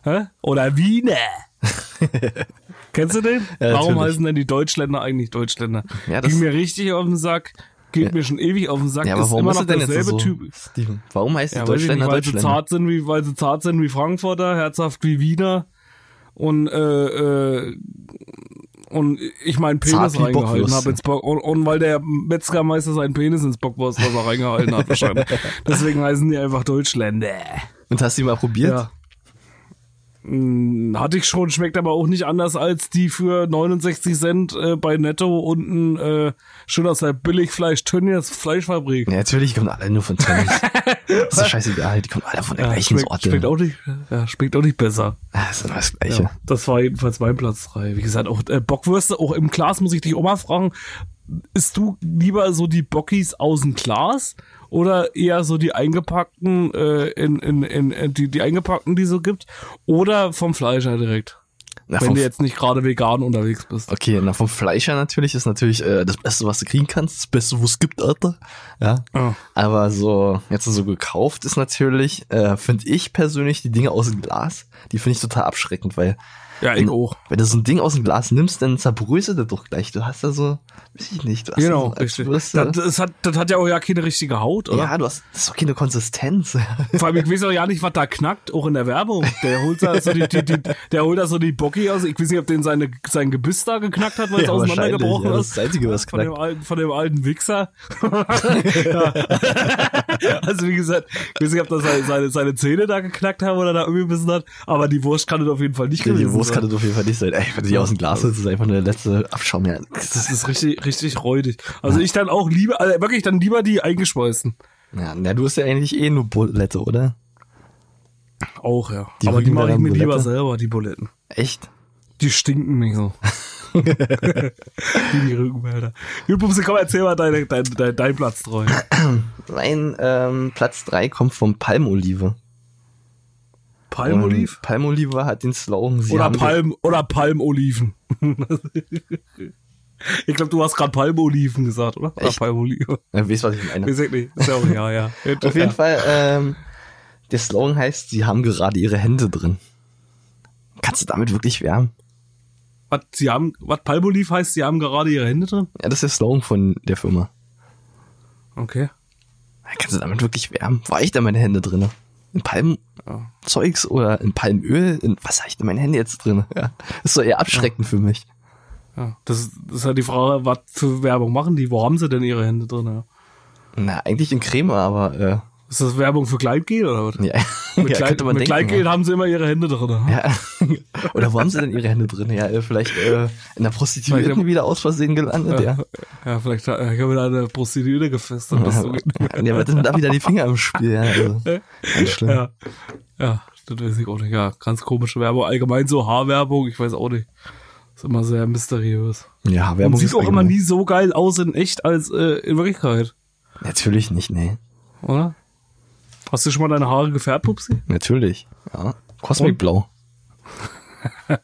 Speaker 4: Hä? Oder Wiener? Kennst du den?
Speaker 1: Ja,
Speaker 4: warum heißen denn die Deutschländer eigentlich Deutschländer?
Speaker 1: Ja, das-
Speaker 4: Ging mir richtig auf den Sack, geht
Speaker 1: Ja.
Speaker 4: mir schon ewig auf den Sack,
Speaker 1: Ja, aber
Speaker 4: ist
Speaker 1: warum
Speaker 4: immer noch
Speaker 1: denn
Speaker 4: derselbe
Speaker 1: so?
Speaker 4: Typ.
Speaker 1: Steven, warum heißt
Speaker 4: Ja,
Speaker 1: die
Speaker 4: ich nicht,
Speaker 1: Deutschländer
Speaker 4: weil sie
Speaker 1: Deutschländer?
Speaker 4: zart sind wie, weil sie zart sind wie Frankfurter, herzhaft wie Wiener und äh, äh, und ich meinen Penis
Speaker 1: Zart
Speaker 4: reingehalten habe ins Bock und, und weil der Metzgermeister seinen Penis ins Bockwurstwasser reingehalten hat wahrscheinlich. Deswegen heißen die einfach Deutschländer.
Speaker 1: Und hast du die mal probiert?
Speaker 4: Ja. Hm, Hatte ich schon, schmeckt aber auch nicht anders als die für 69 Cent äh, bei Netto unten äh, schön aus der Billigfleisch Tönnies Fleischfabrik.
Speaker 1: Ja, natürlich kommen alle nur von Tönnies. ist doch scheißegal, die kommen alle von der
Speaker 4: Ja,
Speaker 1: gleichen
Speaker 4: schmeckt,
Speaker 1: Sorte.
Speaker 4: schmeckt auch nicht, ja, schmeckt auch nicht besser.
Speaker 1: Ah, ist immer das Gleiche.
Speaker 4: Ja, das war jedenfalls mein Platz 3. Wie gesagt, auch äh, Bockwürste, auch im Glas muss ich dich auch mal fragen, isst du lieber so die Bockis aus dem Glas oder eher so die eingepackten, äh, in, in, in, in die, die eingepackten, die so gibt, oder vom Fleischer direkt?
Speaker 1: Na,
Speaker 4: wenn du jetzt nicht gerade vegan unterwegs bist.
Speaker 1: okay, na, vom Fleischer natürlich ist natürlich äh, das Beste, was du kriegen kannst. Das Beste, wo es gibt, Alter. Ja.
Speaker 4: Ah.
Speaker 1: Aber so, jetzt so gekauft ist natürlich, äh, finde ich persönlich die Dinge aus dem Glas, die finde ich total abschreckend, weil
Speaker 4: Ja, ich
Speaker 1: wenn,
Speaker 4: auch.
Speaker 1: wenn du so ein Ding aus dem Glas nimmst, dann zerbröselt das doch gleich. Du hast da so, weiß ich nicht,
Speaker 4: Genau,
Speaker 1: da so,
Speaker 4: Das, das, hat, das hat ja auch ja keine richtige Haut, oder?
Speaker 1: ja, du hast, das ist doch keine Konsistenz.
Speaker 4: Vor allem, ich weiß auch ja nicht, was da knackt, auch in der Werbung. Der holt da so die, die, die, der holt da so die Bocki aus. Ich weiß nicht, ob den seine, sein Gebiss da geknackt hat, weil es
Speaker 1: Ja,
Speaker 4: auseinandergebrochen
Speaker 1: ja,
Speaker 4: ist.
Speaker 1: das ist das Einzige, was
Speaker 4: von dem
Speaker 1: knackt.
Speaker 4: alten, von dem alten Wichser. Also wie gesagt, ich weiß nicht, ob das seine, seine, seine Zähne da geknackt haben oder da irgendwie gebissen hat, aber die Wurst kann das auf jeden Fall nicht gewesen
Speaker 1: Wurst
Speaker 4: sein.
Speaker 1: kann das auf jeden Fall nicht sein. Ey, wenn du die aus dem Glas holst, ist einfach nur der letzte Abschaum. Ja,
Speaker 4: Das ist richtig, richtig räudig. Also ich dann auch lieber, also wirklich dann lieber die eingeschweißten.
Speaker 1: ja, na, du hast ja eigentlich eh nur Bulette, oder?
Speaker 4: Auch, ja.
Speaker 1: Die
Speaker 4: aber die mache ich mir
Speaker 1: Rückenwälder
Speaker 4: lieber
Speaker 1: Bulette?
Speaker 4: selber, die Buletten.
Speaker 1: Echt?
Speaker 4: Die stinken nicht so. Die Rückenwälder. Gut, komm, erzähl mal deine, dein, dein, dein Platz treu.
Speaker 1: Mein ähm, Platz drei kommt vom Palmolive.
Speaker 4: Palmoliv?
Speaker 1: Und Palmolive hat den Slogan, sie
Speaker 4: Oder Palm, oder Palmoliven. ich glaube, du hast gerade Palmoliven gesagt, oder? Oder? Palmolive.
Speaker 1: Ja, weißt, was ich meine.
Speaker 4: Weiß ich nicht. Ist ja ja, ja.
Speaker 1: Auf jeden Fall, ähm, der Slogan heißt, sie haben gerade ihre Hände drin. Kannst du damit wirklich wärmen?
Speaker 4: Was, sie haben, was Palmoliv heißt, sie haben gerade ihre Hände drin?
Speaker 1: Ja, das ist der Slogan von der Firma.
Speaker 4: Okay.
Speaker 1: Kannst du damit wirklich wärmen? Hab ich da meine Hände drin? In Palmzeugs oder in Palmöl? In, was habe ich denn meine Hände jetzt drin? Ja. Ist so eher abschreckend für mich.
Speaker 4: Ja, das, ist- das ist halt die Frage, was für Werbung machen die? Wo haben sie denn ihre Hände drin? Ja?
Speaker 1: Na, eigentlich in Creme, aber äh,
Speaker 4: Ist das Werbung für Kleidgel oder was?
Speaker 1: ja,
Speaker 4: Mit,
Speaker 1: ja man
Speaker 4: mit
Speaker 1: ja.
Speaker 4: haben sie immer ihre Hände drin.
Speaker 1: Ja. Oder wo haben sie denn ihre Hände drin? Ja, äh, vielleicht äh, in der Prostituierten
Speaker 4: Vielleicht-
Speaker 1: wieder aus Versehen gelandet, ja.
Speaker 4: Ja, vielleicht äh, haben wir da eine Prostituierte. Und das so
Speaker 1: Ja, aber dann da wieder die Finger im Spiel, ja. Also, ganz schlimm.
Speaker 4: ja. ja, das weiß ich auch nicht. Ja, ganz komische Werbung. Allgemein so Haarwerbung, ich weiß auch nicht. Ist immer sehr mysteriös.
Speaker 1: Ja,
Speaker 4: Und
Speaker 1: Werbung
Speaker 4: sieht
Speaker 1: ist
Speaker 4: auch immer nie so geil aus in echt als äh, in Wirklichkeit,
Speaker 1: Natürlich nicht, nee.
Speaker 4: oder? Hast du schon mal deine Haare gefärbt, Pupsi?
Speaker 1: Natürlich. Ja. Cosmic
Speaker 4: Und?
Speaker 1: Blau.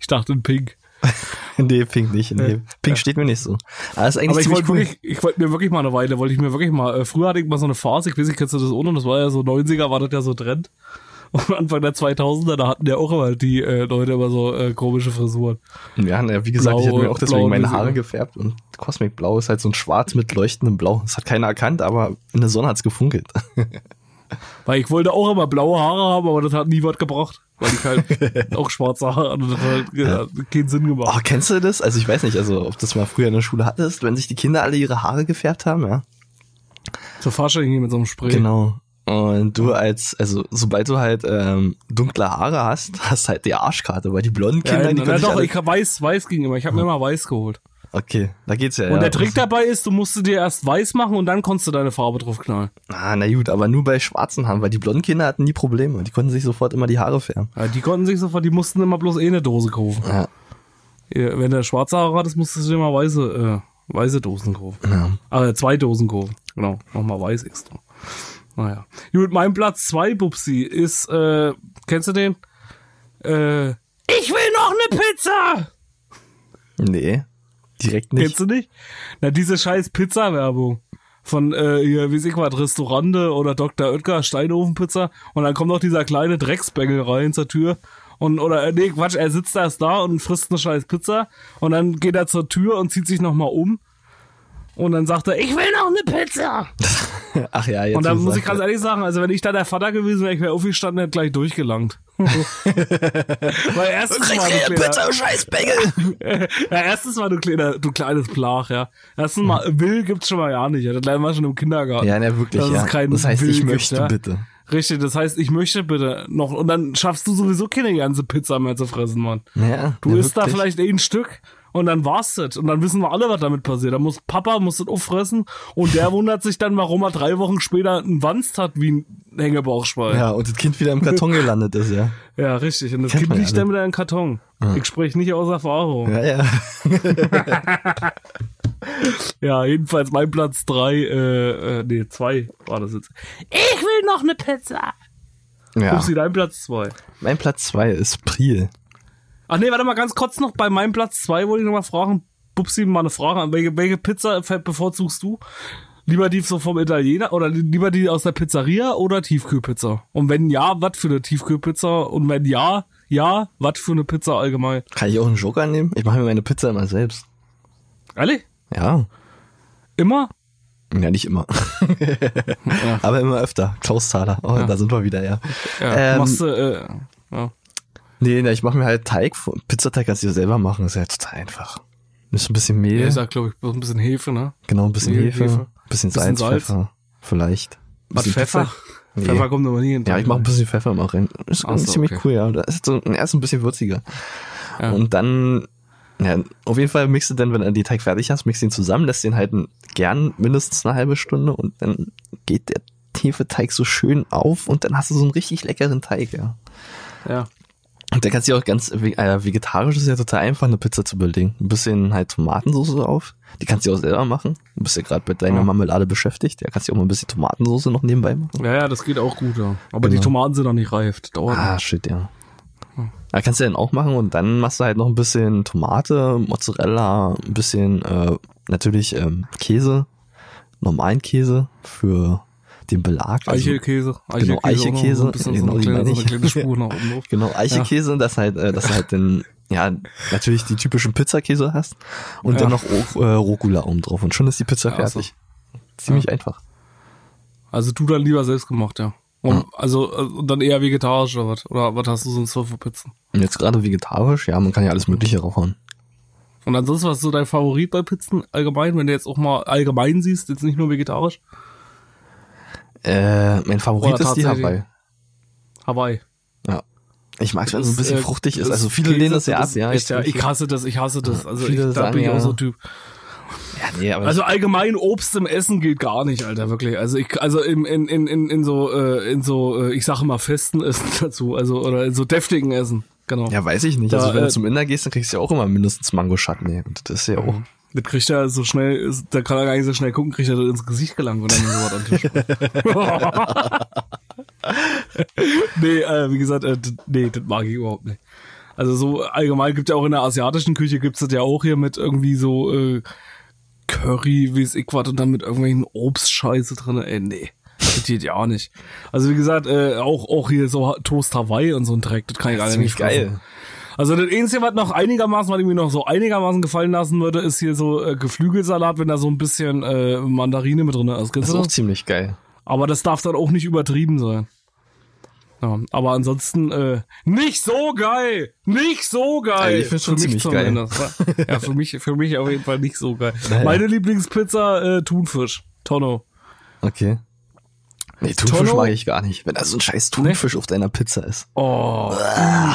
Speaker 4: Ich dachte in Pink.
Speaker 1: nee, Pink nicht. Nee. Pink steht mir nicht so. Aber ist eigentlich
Speaker 4: Aber ich wollte
Speaker 1: cool.
Speaker 4: wirklich, ich wollte mir wirklich mal eine Weile, wollte ich mir wirklich mal, äh, früher hatte ich mal so eine Phase, ich weiß nicht, kennst du das ohne, das war ja so 90er, war das ja so Trend. Und Anfang der 2000er, da hatten ja auch immer die äh, Leute immer so äh, komische Frisuren.
Speaker 1: Ja, na, wie gesagt, ich
Speaker 4: Blau-
Speaker 1: habe mir auch deswegen meine. Haare gefärbt und Cosmic Blau ist halt so ein Schwarz mit leuchtendem Blau. Das hat keiner erkannt, aber in der Sonne hat's gefunkelt.
Speaker 4: Weil ich wollte auch immer blaue Haare haben, aber das hat nie was gebracht. Weil ich halt auch schwarze Haare hatte das hat halt, ja, keinen Sinn
Speaker 1: Oh,
Speaker 4: gemacht.
Speaker 1: kennst du das? Also ich weiß nicht, also ob das mal früher in der Schule hattest, wenn sich die Kinder alle ihre Haare gefärbt haben, ja.
Speaker 4: So Fasching hier mit so einem Spray.
Speaker 1: Genau. Und du als, also sobald du halt ähm, dunkle Haare hast, hast halt die Arschkarte, weil die blonden
Speaker 4: Ja,
Speaker 1: Kinder, die
Speaker 4: na,
Speaker 1: können sich
Speaker 4: doch, ich weiß, weiß ging immer. Ich habe mir immer weiß geholt.
Speaker 1: Okay, da geht's ja.
Speaker 4: Und
Speaker 1: ja.
Speaker 4: der Trick dabei ist, du musst dir erst weiß machen und dann konntest du deine Farbe drauf knallen.
Speaker 1: Ah, na gut, aber nur bei schwarzen Haaren, weil die blonden Kinder hatten nie Probleme. Die konnten sich sofort immer die Haare färben.
Speaker 4: Ja, die konnten sich sofort, die mussten immer bloß eh eine Dose kaufen.
Speaker 1: Ja.
Speaker 4: Wenn der schwarze Haare hattest, musstest du dir immer weiße, äh, weiße Dosen kaufen.
Speaker 1: Ja.
Speaker 4: Ah, zwei Dosen kaufen. Genau, nochmal weiß extra. Naja. Gut, mein Platz zwei, Bubsi, ist, äh, kennst du den? Äh, ich will noch eine Pizza!
Speaker 1: Nee, direkt nicht.
Speaker 4: Kennst du nicht? Na, diese scheiß Pizza-Werbung. Von, äh, hier, wie ich was, Restaurante oder Dr. Oetker, Steinofenpizza. Und dann kommt noch dieser kleine Drecksbengel rein zur Tür. Und, oder, äh, nee, Quatsch, er sitzt erst da und frisst eine scheiß Pizza. Und dann geht er zur Tür und zieht sich nochmal um. Und dann sagt er, ich will noch eine Pizza.
Speaker 1: Ach ja, jetzt.
Speaker 4: Und dann muss ich ganz ehrlich sagen, also wenn ich da der Vater gewesen wäre, ich wäre aufgestanden, hätte gleich durchgelangt. Weil erstens mal, du kleiner,
Speaker 1: Bitte, scheiß Bengel!
Speaker 4: ja, erstens mal, du, kleiner, du kleines Plach, ja. Erstens mal, Will gibt's schon mal ja nicht, ja. Das lernen wir schon im Kindergarten.
Speaker 1: Ja, ne, wirklich,
Speaker 4: Dass
Speaker 1: ja.
Speaker 4: es keinen
Speaker 1: Das heißt,
Speaker 4: Will
Speaker 1: ich
Speaker 4: gibt,
Speaker 1: möchte
Speaker 4: ja.
Speaker 1: bitte.
Speaker 4: Richtig, das heißt, ich möchte bitte noch, und dann schaffst du sowieso keine ganze Pizza mehr zu fressen, Mann.
Speaker 1: Naja,
Speaker 4: Du
Speaker 1: ja,
Speaker 4: isst da
Speaker 1: wirklich.
Speaker 4: vielleicht ein Stück und dann war's das. Und dann wissen wir alle, was damit passiert. Da muss Papa muss das auffressen und der wundert sich dann, warum er drei Wochen später einen Wanst hat wie ein Hängebauchschwein.
Speaker 1: Ja, und das Kind wieder im Karton gelandet ist, ja.
Speaker 4: Ja, richtig. Und das
Speaker 1: Kennt
Speaker 4: Kind
Speaker 1: ja
Speaker 4: liegt dann wieder im Karton. Ich spreche nicht aus Erfahrung.
Speaker 1: Ja, ja.
Speaker 4: Ja, jedenfalls mein Platz drei, äh, äh, nee, zwei war das jetzt. Ich will noch eine Pizza.
Speaker 1: ja.
Speaker 4: Upsi, dein Platz zwei.
Speaker 1: Mein Platz zwei ist Priel.
Speaker 4: Ach nee, warte mal ganz kurz noch. Bei meinem Platz zwei wollte ich noch mal fragen, Bubsi, mal eine Frage an. Welche, welche Pizza bevorzugst du? Lieber die so vom Italiener oder lieber die aus der Pizzeria oder Tiefkühlpizza? Und wenn ja, was für eine Tiefkühlpizza? Und wenn ja, ja, was für eine Pizza allgemein?
Speaker 1: Kann ich auch einen Joker nehmen? Ich mache mir meine Pizza immer selbst.
Speaker 4: Ehrlich?
Speaker 1: Ja.
Speaker 4: Immer?
Speaker 1: Ja, nicht immer. Aber immer öfter. Klaus. Oh, da sind wir wieder, ja.
Speaker 4: Ja,
Speaker 1: ähm,
Speaker 4: machst du, äh, ja.
Speaker 1: Nee, nee, ich mache mir halt Teig. Pizzateig kannst du selber machen. Ist ja total einfach. Ist ein bisschen Mehl.
Speaker 4: Ja, ist ja, glaube ich, ein bisschen Hefe, ne?
Speaker 1: genau, ein bisschen
Speaker 4: Mehl,
Speaker 1: Hefe.
Speaker 4: Hefe.
Speaker 1: Bisschen
Speaker 4: Bisschen
Speaker 1: Salz,
Speaker 4: Salz.
Speaker 1: Pfeffer. Vielleicht.
Speaker 4: Was, Pfeffer?
Speaker 1: Nee.
Speaker 4: Pfeffer kommt aber nie hin.
Speaker 1: Ja, ich mache ein bisschen Pfeffer immer rein. Ist
Speaker 4: so,
Speaker 1: ziemlich
Speaker 4: okay.
Speaker 1: cool, ja. Das ist so erst ein bisschen würziger.
Speaker 4: Ja.
Speaker 1: Und dann, ja, auf jeden Fall mixt du dann, wenn du den Teig fertig hast, mixt ihn zusammen, lässt den halt gern mindestens eine halbe Stunde und dann geht der Hefeteig so schön auf und dann hast du so einen richtig leckeren Teig, ja.
Speaker 4: Ja.
Speaker 1: Und dann kannst du auch ganz, äh, vegetarisch ist ja total einfach, eine Pizza zu belegen. Ein bisschen halt Tomatensauce auf. Die kannst du auch selber machen. Du bist ja gerade mit deiner
Speaker 4: Ja.
Speaker 1: Marmelade beschäftigt. Da kannst du auch mal ein bisschen Tomatensauce noch nebenbei machen.
Speaker 4: Ja, ja, das geht auch gut, ja. Aber die
Speaker 1: Genau.
Speaker 4: Tomaten sind noch nicht reif. Das dauert
Speaker 1: Ah, shit, ja. Da kannst du dann auch machen und dann machst du halt noch ein bisschen Tomate, Mozzarella, ein bisschen äh, natürlich ähm, Käse, normalen Käse für den Belag. Also,
Speaker 4: Eichelkäse.
Speaker 1: Genau,
Speaker 4: auch noch so bisschen
Speaker 1: Genau,
Speaker 4: so, eine kleine, so eine.
Speaker 1: Genau, Eichekäse und das halt, äh, dass du halt dann, ja, natürlich die typischen Pizzakäse hast und
Speaker 4: Ja.
Speaker 1: dann noch O- äh, Rucola oben drauf und schon ist die Pizza
Speaker 4: Ja, so.
Speaker 1: fertig. Ziemlich einfach.
Speaker 4: Also du dann lieber selbst gemacht, ja. Und, Also und dann eher vegetarisch oder was? Oder was hast du sonst so für Pizzen?
Speaker 1: Und jetzt gerade vegetarisch, ja, man kann ja alles Mögliche raufhauen.
Speaker 4: Und ansonsten, was ist so dein Favorit bei Pizzen allgemein, wenn du jetzt auch mal allgemein siehst, jetzt nicht nur vegetarisch?
Speaker 1: Äh, mein Favorit ist die Hawaii.
Speaker 4: Hawaii.
Speaker 1: Ja. Ich mag es, wenn es so ein bisschen
Speaker 4: äh,
Speaker 1: fruchtig ist. Also viele lehnen das ja ab, ja.
Speaker 4: Echt, ja. Ich hasse das, ich hasse das. Also ich, da
Speaker 1: sagen
Speaker 4: bin ich
Speaker 1: ja-
Speaker 4: auch so Typ.
Speaker 1: ja, nee,
Speaker 4: Also allgemein Obst im Essen geht gar nicht, Alter, wirklich. Also ich, also in, in, in, in, in so, äh, in so, äh, ich sage mal festen Essen dazu, also oder in so deftigen Essen, genau.
Speaker 1: ja, weiß ich nicht.
Speaker 4: Da,
Speaker 1: also wenn
Speaker 4: äh,
Speaker 1: du zum Inder gehst, dann kriegst du ja auch immer mindestens Mango Chutney. Und das ist ja auch.
Speaker 4: Das kriegt er so schnell, da kann er gar nicht so schnell gucken, kriegt er das ins Gesicht gelangt, wenn er mir sowas an den Tisch nee, äh, wie gesagt, äh, nee, das mag ich überhaupt nicht. Also so allgemein gibt ja auch in der asiatischen Küche gibt's das ja auch hier mit irgendwie so äh, Curry, wie es ich was und dann mit irgendwelchen Obstscheiße drin. Ey, nee. Das geht ja auch nicht. Also wie gesagt, äh, auch auch hier so Toast Hawaii und so ein Dreck, das kann ich alle
Speaker 1: Ziemlich
Speaker 4: nicht
Speaker 1: geil.
Speaker 4: Also das Einzige, was noch einigermaßen, was mir noch so einigermaßen gefallen lassen würde, ist hier so äh, Geflügelsalat, wenn da so ein bisschen äh, Mandarine mit drin ist.
Speaker 1: Das ist auch ziemlich geil.
Speaker 4: Aber das darf dann auch nicht übertrieben sein. Ja, aber ansonsten äh, nicht so geil, nicht so geil.
Speaker 1: Also ich find's schon
Speaker 4: Für mich
Speaker 1: ziemlich geil.
Speaker 4: zumindest. ja, für mich, für mich auf jeden Fall nicht so geil.
Speaker 1: Naja.
Speaker 4: Meine Lieblingspizza äh, Thunfisch, Tonno.
Speaker 1: Okay. Nee, Thunfisch mag ich gar nicht. Wenn da so ein scheiß Thunfisch auf deiner Pizza ist.
Speaker 4: Oh,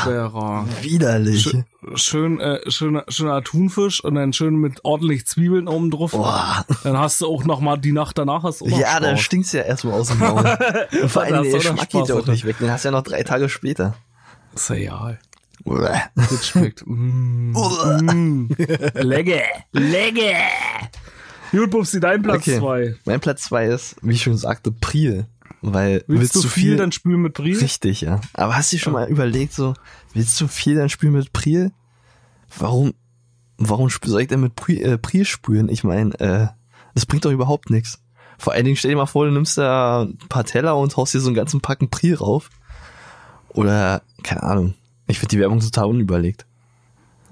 Speaker 4: überragend.
Speaker 1: Widerlich.
Speaker 4: Schön, schön äh, schöner, schöner Thunfisch und dann schön mit ordentlich Zwiebeln oben drauf.
Speaker 1: Boah.
Speaker 4: Dann hast du auch noch mal die Nacht danach hast du
Speaker 1: Ja, da
Speaker 4: Spaß.
Speaker 1: stinkt's ja erstmal aus dem Maul. Und vor allem, der Geschmack geht ja auch nicht weg. Den hast du ja noch drei Tage später. Uah.
Speaker 4: Das schmeckt. mm, mm. Legge, legge. Gut, Bubsi, dein Platz
Speaker 1: Okay.
Speaker 4: zwei.
Speaker 1: Mein Platz zwei ist, wie ich schon sagte, Priel. Weil
Speaker 4: Willst, du viel, dann spülen mit Brie?
Speaker 1: Richtig, ja. Aber hast du dir schon mal überlegt, so, willst du viel dann spülen mit Priel? Warum, warum soll ich denn mit Priel, äh, Priel spülen? Ich meine, äh, das bringt doch überhaupt nichts. Vor allen Dingen stell dir mal vor, du nimmst da ein paar Teller und haust dir so einen ganzen Packen Priel rauf. Oder, keine Ahnung. Ich finde die Werbung total unüberlegt.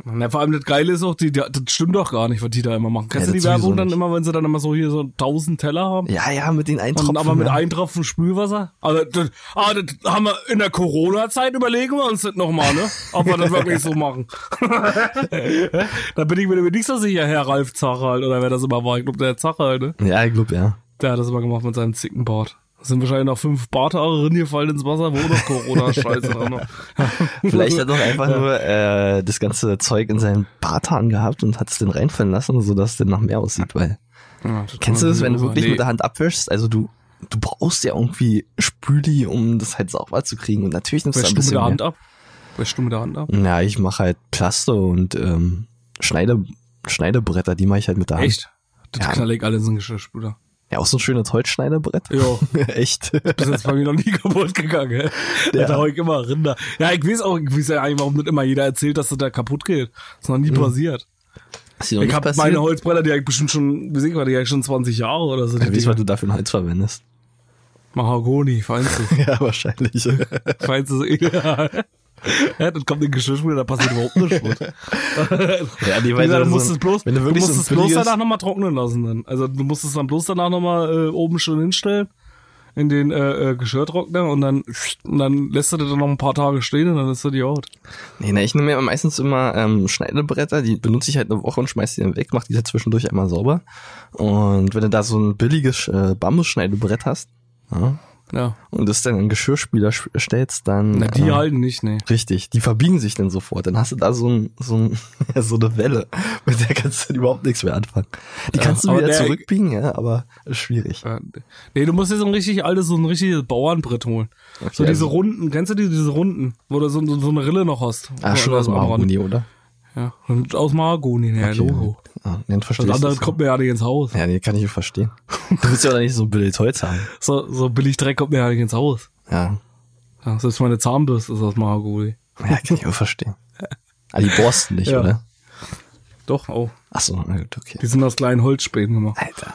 Speaker 4: Na, vor allem das Geile ist auch, die, die, das stimmt doch gar nicht, was die da immer machen. Kennst
Speaker 1: Ja,
Speaker 4: du die Werbung dann
Speaker 1: nicht.
Speaker 4: immer, wenn sie dann immer so hier so tausend Teller haben?
Speaker 1: Ja, ja, mit den Eintropfen.
Speaker 4: Und aber mit
Speaker 1: ja.
Speaker 4: einem Tropfen Spülwasser? Also, das, ah, das haben wir in der Corona-Zeit überlegen wir uns das nochmal, ne? Ob wir das wirklich so machen. da bin ich mir nämlich nicht so sicher, Herr Ralf Zacher oder wer das immer war. Ich glaube, der Zacher ne?
Speaker 1: Ja, ich glaube, ja.
Speaker 4: Der hat das immer gemacht mit seinem Zickenbart. Sind wahrscheinlich noch fünf Barthaare gefallen ins Wasser, wo noch Corona-Scheiße dran war.
Speaker 1: Vielleicht hat er doch einfach nur äh, das ganze Zeug in seinen Barthahn gehabt und hat es dann reinfallen lassen, sodass es dann nach mehr aussieht, weil
Speaker 4: Ja,
Speaker 1: Kennst du das, wenn du wirklich
Speaker 4: nee.
Speaker 1: mit der Hand abwischst? Also du, du brauchst ja irgendwie Spüli, um das halt sauber zu kriegen. Und natürlich nimmst du ein
Speaker 4: Wäschst du mit
Speaker 1: bisschen
Speaker 4: der Hand
Speaker 1: mehr.
Speaker 4: ab? Wäschst du mit der Hand ab?
Speaker 1: Ja, ich mache halt Plaste und ähm, Schneide, Schneidebretter, die mache ich halt mit der Hand.
Speaker 4: Echt? Das
Speaker 1: Ja.
Speaker 4: knall ich alles in den Geschirrspüler.
Speaker 1: Ja, auch so ein schönes Holzschneidebrett.
Speaker 4: Ja.
Speaker 1: Echt.
Speaker 4: Bis jetzt bei mir noch nie kaputt gegangen.
Speaker 1: Ja.
Speaker 4: Da hau ich immer Rinder. Ja, ich weiß auch, ich weiß ja eigentlich, warum nicht immer jeder erzählt, dass das da kaputt geht. Das ist noch nie passiert.
Speaker 1: Ist
Speaker 4: Ich habe meine Holzbretter, die habe ich bestimmt schon, wie ich mal, die ich schon 20 Jahre oder so.
Speaker 1: Ja, du,
Speaker 4: Dinger.
Speaker 1: was du dafür ein Holz verwendest?
Speaker 4: Mahagoni, feinste.
Speaker 1: Ja, wahrscheinlich.
Speaker 4: feinste, ja. Ja, dann kommt in den Geschirrspüler, da passiert überhaupt nichts mit.
Speaker 1: ja, die
Speaker 4: gesagt, du
Speaker 1: so
Speaker 4: musst
Speaker 1: ein-
Speaker 4: es bloß,
Speaker 1: wenn du
Speaker 4: du
Speaker 1: wirklich
Speaker 4: musst
Speaker 1: so ein
Speaker 4: es bloß danach nochmal trocknen lassen dann. Also du musst es dann bloß danach nochmal äh, oben schön hinstellen in den äh, äh, Geschirrtrockner und dann und dann lässt du das dann noch ein paar Tage stehen und dann ist das die out.
Speaker 1: Nee, nee, ich nehme mir meistens immer ähm, Schneidebretter, die benutze ich halt eine Woche und schmeiß die dann weg, mach die halt zwischendurch einmal sauber. Und wenn du da so ein billiges äh, Bambusschneidebrett hast, ja,
Speaker 4: Ja.
Speaker 1: und das dann in Geschirrspüler sch- stellst, dann
Speaker 4: Na, die
Speaker 1: äh,
Speaker 4: halten nicht, nee.
Speaker 1: richtig, die verbiegen sich dann sofort. Dann hast du da so, ein, so, ein, so eine Welle, mit der kannst du dann überhaupt nichts mehr anfangen. Die
Speaker 4: Ja,
Speaker 1: kannst du wieder
Speaker 4: der-
Speaker 1: zurückbiegen, ja, aber ist schwierig.
Speaker 4: Äh, Nee, du musst dir so ein richtig altes, so ein richtiges Bauernbrett holen.
Speaker 1: Okay,
Speaker 4: so diese
Speaker 1: also-
Speaker 4: Runden, kennst du die, diese Runden, wo du so, so, eine Rille noch hast?
Speaker 1: Ah, schon aus dem. Mahagoni, oder?
Speaker 4: Ja, und aus Mahagoni, ja,
Speaker 1: Okay,
Speaker 4: Logo.
Speaker 1: Ja,
Speaker 4: Das
Speaker 1: verstehst
Speaker 4: andere
Speaker 1: du.
Speaker 4: kommt mir ja nicht ins Haus.
Speaker 1: Ja, nee, kann ich verstehen. Du willst ja auch nicht so ein billiges Holz haben.
Speaker 4: So, so billig Dreck kommt mir ja nicht ins Haus.
Speaker 1: Ja,
Speaker 4: Ja, selbst meine Zahnbürste ist aus Mahagoni.
Speaker 1: ja kann ich auch verstehen. Ah, die borsten nicht,
Speaker 4: Ja.
Speaker 1: oder?
Speaker 4: Doch, oh.
Speaker 1: Ach so, na gut, okay.
Speaker 4: Die sind aus kleinen Holzspäten gemacht.
Speaker 1: Alter.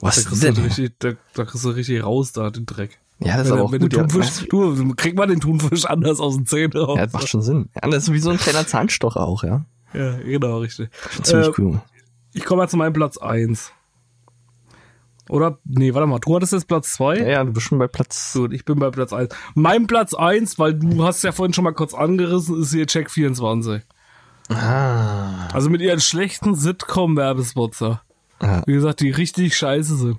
Speaker 1: Was
Speaker 4: Da
Speaker 1: ist denn?
Speaker 4: richtig, da, da kriegst du richtig raus, da, den Dreck.
Speaker 1: Ja, das ist aber auch gut.
Speaker 4: du
Speaker 1: Ja,
Speaker 4: Thunfisch, du, krieg mal den Thunfisch anders aus den Zähnen raus.
Speaker 1: ja, das macht schon Sinn. Ja, das ist wie so ein kleiner Zahnstocher auch, ja.
Speaker 4: Ja, genau, richtig.
Speaker 1: Ziemlich
Speaker 4: Äh,
Speaker 1: cool.
Speaker 4: Ich komme mal zu meinem Platz 1. Oder? Nee, warte mal, du hattest jetzt Platz 2?
Speaker 1: Ja, ja, du bist schon bei Platz.
Speaker 4: Gut, ich bin bei Platz 1. Mein Platz 1, weil du hast ja vorhin schon mal kurz angerissen, ist hier Check 24.
Speaker 1: Ah.
Speaker 4: Also mit ihren schlechten Sitcom-Werbespots.
Speaker 1: Ja.
Speaker 4: Wie gesagt, die richtig scheiße sind.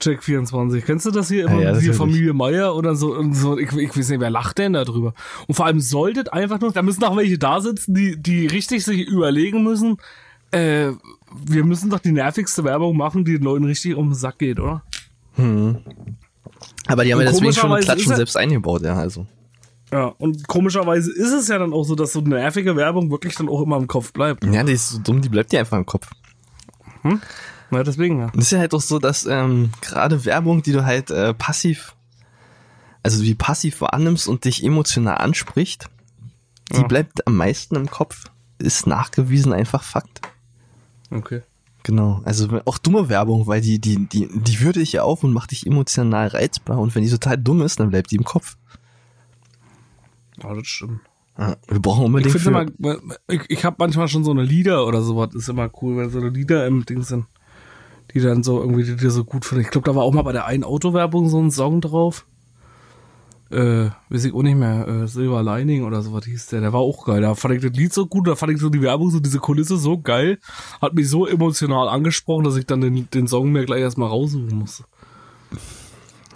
Speaker 4: Check 24. Kennst du das hier immer
Speaker 1: Ja, ja,
Speaker 4: hier. Familie Meier oder so? Und so ich, ich weiß nicht, wer lacht denn da drüber? Und vor allem solltet einfach nur, da müssen auch welche da sitzen, die, die richtig sich überlegen müssen, äh, wir müssen doch die nervigste Werbung machen, die den Leuten richtig um den Sack geht, oder?
Speaker 1: Aber die haben
Speaker 4: Und
Speaker 1: ja deswegen schon Klatschen selbst eingebaut, ja, also.
Speaker 4: Ja, und komischerweise ist es ja dann auch so, dass so nervige Werbung wirklich dann auch immer im Kopf bleibt.
Speaker 1: Ja, die ist so dumm, die bleibt dir einfach im Kopf.
Speaker 4: Na, deswegen, ja.
Speaker 1: Es ist ja halt auch so, dass ähm, gerade Werbung, die du halt äh, passiv, also wie passiv wahrnimmst und dich emotional anspricht, die
Speaker 4: Ja.
Speaker 1: bleibt am meisten im Kopf. Ist nachgewiesen einfach Fakt.
Speaker 4: Okay.
Speaker 1: Genau. Also auch dumme Werbung, weil die, die, die, die würde dich ja auf und macht dich emotional reizbar. Und wenn die total dumm ist, dann bleibt die im Kopf.
Speaker 4: Ja, das stimmt.
Speaker 1: Ja, wir brauchen
Speaker 4: Ich
Speaker 1: unbedingt
Speaker 4: finde
Speaker 1: für,
Speaker 4: immer, ich, ich habe manchmal schon so eine Lieder oder sowas, ist immer cool, wenn so eine Lieder im Ding sind, die dann so irgendwie die dir so gut finden. Ich glaube, da war auch mal bei der einen Autowerbung so ein Song drauf. Äh, weiß ich auch nicht mehr, äh, Silver Lining oder sowas hieß der, der war auch geil. Da fand ich das Lied so gut, da fand ich so die Werbung, so diese Kulisse so geil, hat mich so emotional angesprochen, dass ich dann den, den Song mir gleich erstmal raussuchen musste.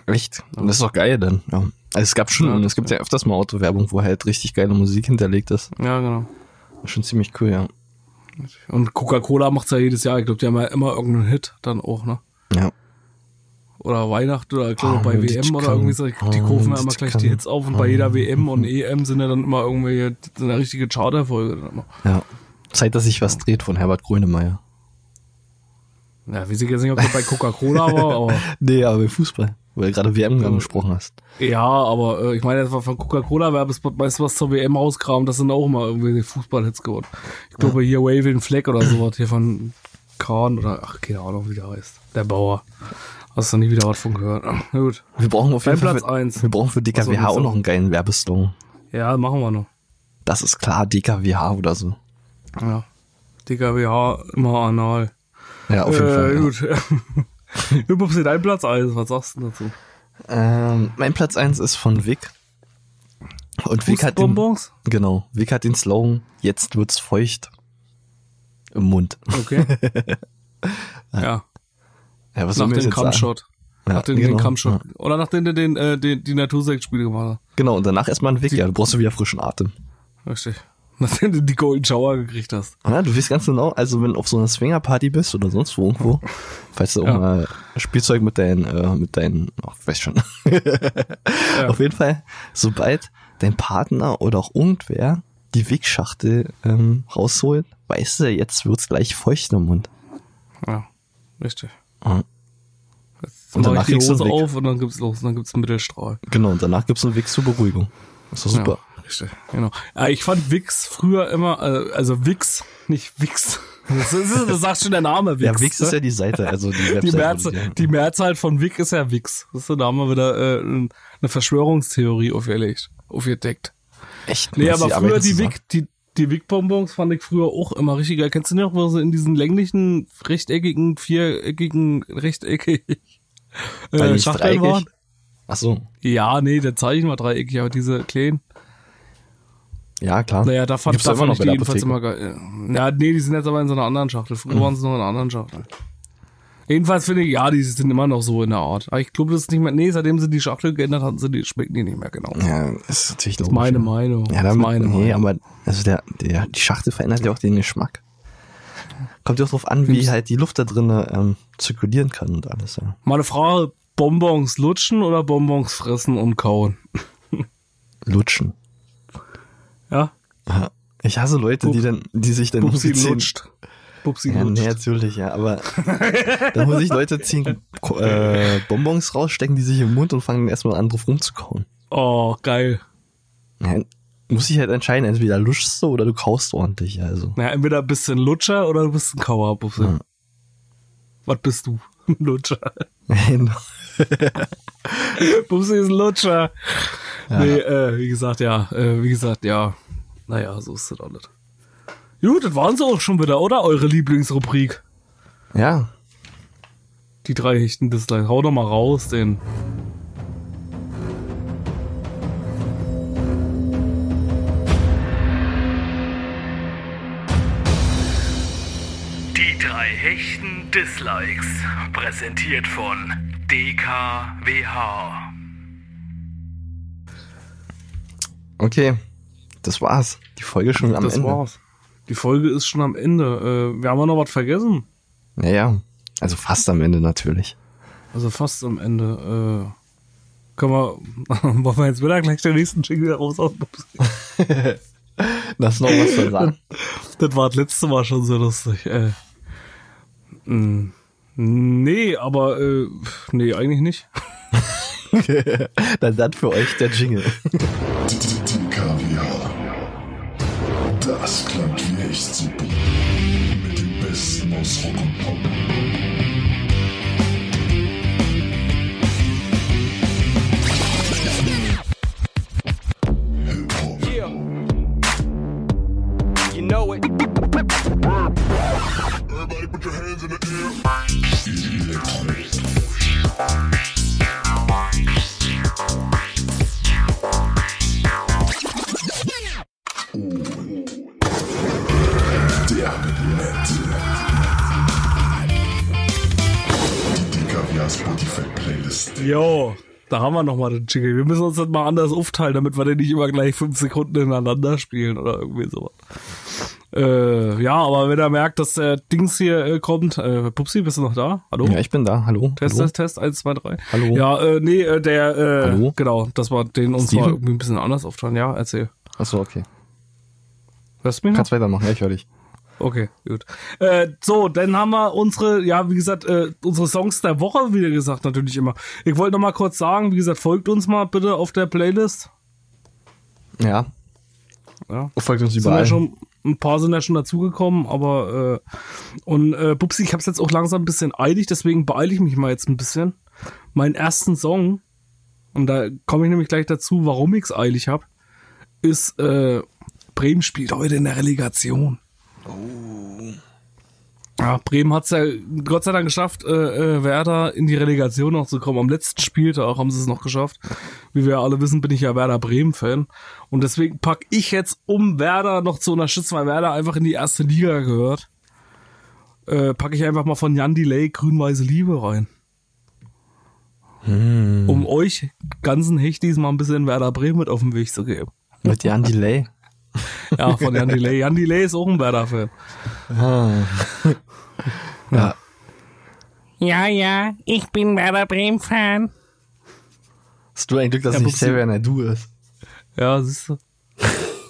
Speaker 1: echt. Und das ist doch geil dann. Ja. Also es gab schon,
Speaker 4: Ja,
Speaker 1: es gibt ja öfters mal Autowerbung, wo halt richtig geile Musik hinterlegt ist.
Speaker 4: Ja, genau.
Speaker 1: Schon ziemlich cool, ja.
Speaker 4: Und Coca-Cola macht's ja jedes Jahr. Ich glaube, die haben ja immer irgendeinen Hit dann auch, ne?
Speaker 1: Ja.
Speaker 4: oder Weihnachten oder ich glaube
Speaker 1: Ah,
Speaker 4: bei WM oder irgendwie so, die
Speaker 1: ah,
Speaker 4: kaufen ja immer gleich die Hits auf und bei jeder WM und EM sind ja dann immer irgendwelche, sind eine richtige Charterfolge. dann immer.
Speaker 1: Ja. Zeit, dass sich was dreht von Herbert Grönemeyer.
Speaker 4: Ja, weiß ich jetzt nicht, ob das bei Coca-Cola war, aber
Speaker 1: Nee, aber bei Fußball. Weil du gerade WM angesprochen hast.
Speaker 4: ja, aber äh, ich meine, das war von Coca-Cola Werbespot, weißt du, was zur WM rauskam, das sind auch immer irgendwelche Fußball-Hits geworden. Ich glaube hier Waving Flag oder sowas hier von Kahn oder ach, keine Ahnung, wie der heißt. Der Bauer. Hast du nie wieder was von gehört. Na gut.
Speaker 1: Wir brauchen auf jeden Fall
Speaker 4: Platz
Speaker 1: für,
Speaker 4: eins.
Speaker 1: wir brauchen für DKWH auch noch einen geilen Werbeslogan.
Speaker 4: Ja, machen wir noch.
Speaker 1: Das ist klar, DKWH oder so.
Speaker 4: Ja. DKWH immer anal.
Speaker 1: Ja, auf jeden
Speaker 4: äh,
Speaker 1: Fall. Ja.
Speaker 4: Gut. dir deinen Platz ein, was sagst du dazu?
Speaker 1: Ähm, mein Platz eins ist von Vic. Und Vic hat den, genau, Vic hat den Slogan, jetzt wird's feucht im Mund.
Speaker 4: Okay. ja,
Speaker 1: Ja, was
Speaker 4: nach dem
Speaker 1: sagen?
Speaker 4: Kampfshot.
Speaker 1: Ja,
Speaker 4: nachdem du
Speaker 1: genau,
Speaker 4: den
Speaker 1: ja.
Speaker 4: oder nachdem du den, äh, den, die Natursekt-Spiele gemacht
Speaker 1: Genau, und danach erstmal ein Weg, ja, du brauchst ja wieder frischen Atem.
Speaker 4: hast. Richtig. Nachdem du die Golden Shower gekriegt hast.
Speaker 1: Ja, du weißt ganz genau, also wenn du auf so einer Swingerparty bist oder sonst wo irgendwo, falls du auch
Speaker 4: Ja.
Speaker 1: mal Spielzeug mit deinen, äh, mit deinen, ach, weiß schon. Auf jeden Fall, sobald dein Partner oder auch irgendwer die Wegschachtel ähm, rausholt, weißt du, jetzt wird's gleich feucht im Mund.
Speaker 4: Ja, richtig.
Speaker 1: Ja.
Speaker 4: Jetzt
Speaker 1: Und danach kriegst du Weg.
Speaker 4: auf und dann gibt's los, und dann gibt's einen Mittelstrahl.
Speaker 1: Genau, und danach gibt's einen Weg zur Beruhigung. Das ist doch super.
Speaker 4: Ja, genau. Ja, ich fand Wix früher immer, äh, also Wix, nicht Wix. Das, ist, das sagt schon der Name Wix.
Speaker 1: Ja, Wix ist
Speaker 4: ne?
Speaker 1: ja die Seite, also die
Speaker 4: die,
Speaker 1: Webseite. wo
Speaker 4: Mehrzahl, die Mehrzahl von Wix ist ja Wix. Das ist, da haben wir wieder äh, eine Verschwörungstheorie aufgelegt, aufgedeckt.
Speaker 1: Echt?
Speaker 4: Nee, aber früher die? Wick, die, die Wick-Bonbons fand ich früher auch immer richtig geil. Kennst du noch, wo sie in diesen länglichen, rechteckigen, viereckigen, rechteckig
Speaker 1: Weil
Speaker 4: äh, Schachteln waren?
Speaker 1: Ach so.
Speaker 4: Ja, nee, der Zeichen war dreieckig, aber diese kleinen.
Speaker 1: Ja, klar.
Speaker 4: Naja, da fand,
Speaker 1: Gibt's
Speaker 4: da
Speaker 1: immer
Speaker 4: fand
Speaker 1: noch
Speaker 4: ich die jedenfalls immer geil. Ja, nee, die sind jetzt aber in so einer anderen Schachtel. Früher waren sie noch in einer anderen Schachtel. Jedenfalls finde ich, ja, die sind immer noch so in der Art. Aber ich glaube, das ist nicht mehr, nee, seitdem sie die Schachtel geändert hatten, sind die, schmecken die nicht mehr genau.
Speaker 1: Ja, ist natürlich
Speaker 4: Das ist meine. Meinung.
Speaker 1: Ja,
Speaker 4: das ist meine
Speaker 1: nee,
Speaker 4: Meinung.
Speaker 1: aber also der, der, die Schachtel verändert ja auch den Geschmack. Kommt ja auch drauf an, wie
Speaker 4: Nimmst-
Speaker 1: halt die Luft da drin ähm, zirkulieren kann und alles, ja.
Speaker 4: Meine Frage, Bonbons lutschen oder Bonbons fressen und kauen?
Speaker 1: Lutschen.
Speaker 4: Ja.
Speaker 1: Ich hasse Leute, die dann, die sich dann
Speaker 4: Bubsi
Speaker 1: zehn-
Speaker 4: lutscht. Bubsi
Speaker 1: Ja,
Speaker 4: lutscht.
Speaker 1: nee, natürlich, ja, aber da muss ich Leute ziehen, äh, Bonbons rausstecken, die sich im Mund und fangen erstmal an, drauf rumzukauen.
Speaker 4: Oh, geil.
Speaker 1: Ja, muss ich halt entscheiden, entweder luschst du oder du kaust ordentlich, also.
Speaker 4: Na, entweder bist du ein Lutscher oder du bist ein Kauer, Bubsi.
Speaker 1: Ja.
Speaker 4: Was bist du? Ein Lutscher. Bubsi ist ein Lutscher. Nee, äh, wie gesagt, ja, äh, wie gesagt, ja. Naja, so ist das alles. Gut, das waren sie auch schon wieder, oder? Eure Lieblingsrubrik.
Speaker 1: ja,
Speaker 4: Die drei Hechten Dislikes. Hau doch mal raus, den.
Speaker 5: Die drei Hechten Dislikes. Präsentiert von DKWH.
Speaker 1: Okay. Das war's. Die Folge ist schon am
Speaker 4: das
Speaker 1: Ende.
Speaker 4: war's. Die Folge ist schon am Ende. Äh, wir haben ja noch was vergessen.
Speaker 1: Naja, also fast am Ende natürlich.
Speaker 4: Also fast am Ende. Äh, können wir, wollen wir jetzt wieder gleich den nächsten Jingle raus?
Speaker 1: Das ist noch was zu sagen.
Speaker 4: Das war das letzte Mal schon so lustig. Äh, mh, nee, aber äh, nee, eigentlich nicht.
Speaker 1: dann, dann für euch der Jingle.
Speaker 2: Das klang wie echt super. Mit dem Besten aus Rock und Pop.
Speaker 6: Yeah. You know it.
Speaker 2: Everybody put your hands in the
Speaker 4: Jo, da haben wir nochmal den Jingle. Wir müssen uns das mal anders aufteilen, damit wir den nicht immer gleich fünf Sekunden ineinander spielen oder irgendwie sowas. Äh, ja, aber wenn er merkt, dass der Dings hier äh, kommt, äh, Pupsi, bist du noch da? Hallo?
Speaker 1: Ja, ich bin da. Hallo.
Speaker 4: Test,
Speaker 1: Hallo.
Speaker 4: Test, Test, 1, 2, 3.
Speaker 1: Hallo.
Speaker 4: Ja, äh, nee, äh, der, äh,
Speaker 1: Hallo?
Speaker 4: genau, das war den uns
Speaker 1: Steven?
Speaker 4: mal irgendwie ein bisschen anders aufteilen. Ja, erzähl.
Speaker 1: Achso, okay.
Speaker 4: Hörst du mich noch?
Speaker 1: Kannst weitermachen. Ja, ich höre dich.
Speaker 4: Okay, gut. Äh, so, dann haben wir unsere, ja, wie gesagt, äh, unsere Songs der Woche, wie gesagt, natürlich immer. Ich wollte noch mal kurz sagen, wie gesagt, folgt uns mal bitte auf der Playlist.
Speaker 1: Ja.
Speaker 4: Ja.
Speaker 1: Folgt uns
Speaker 4: Sind
Speaker 1: überall.
Speaker 4: ja schon, ein paar sind ja schon dazugekommen, aber äh, und äh, Bubsi, ich hab's jetzt auch langsam ein bisschen eilig, deswegen beeile ich mich mal jetzt ein bisschen. Meinen ersten Song, und da komme ich nämlich gleich dazu, warum ich's eilig hab, ist äh, Bremen spielt heute in der Relegation. Ja, Bremen hat's ja Gott sei Dank geschafft, äh, äh, Werder in die Relegation noch zu kommen. Am letzten Spieltag haben sie es noch geschafft. Wie wir alle wissen, bin ich ja Werder Bremen-Fan. Und deswegen pack ich jetzt, um Werder noch zu unterstützen, weil Werder einfach in die erste Liga gehört, äh, packe ich einfach mal von Jan Delay Grün-Weiße Liebe rein. um euch ganzen Hechtis mal ein bisschen Werder Bremen mit auf den Weg zu geben.
Speaker 1: Mit Jan Delay.
Speaker 4: Ja, von Jan Delay. Jan Delay ist auch ein Werder-Fan.
Speaker 1: Ja.
Speaker 6: Ja, ja, ich bin Werder Bremen-Fan.
Speaker 1: Hast du ein Glück, dass
Speaker 4: Ja,
Speaker 1: nicht. Xavier Naidu ist.
Speaker 4: Ja, siehst du.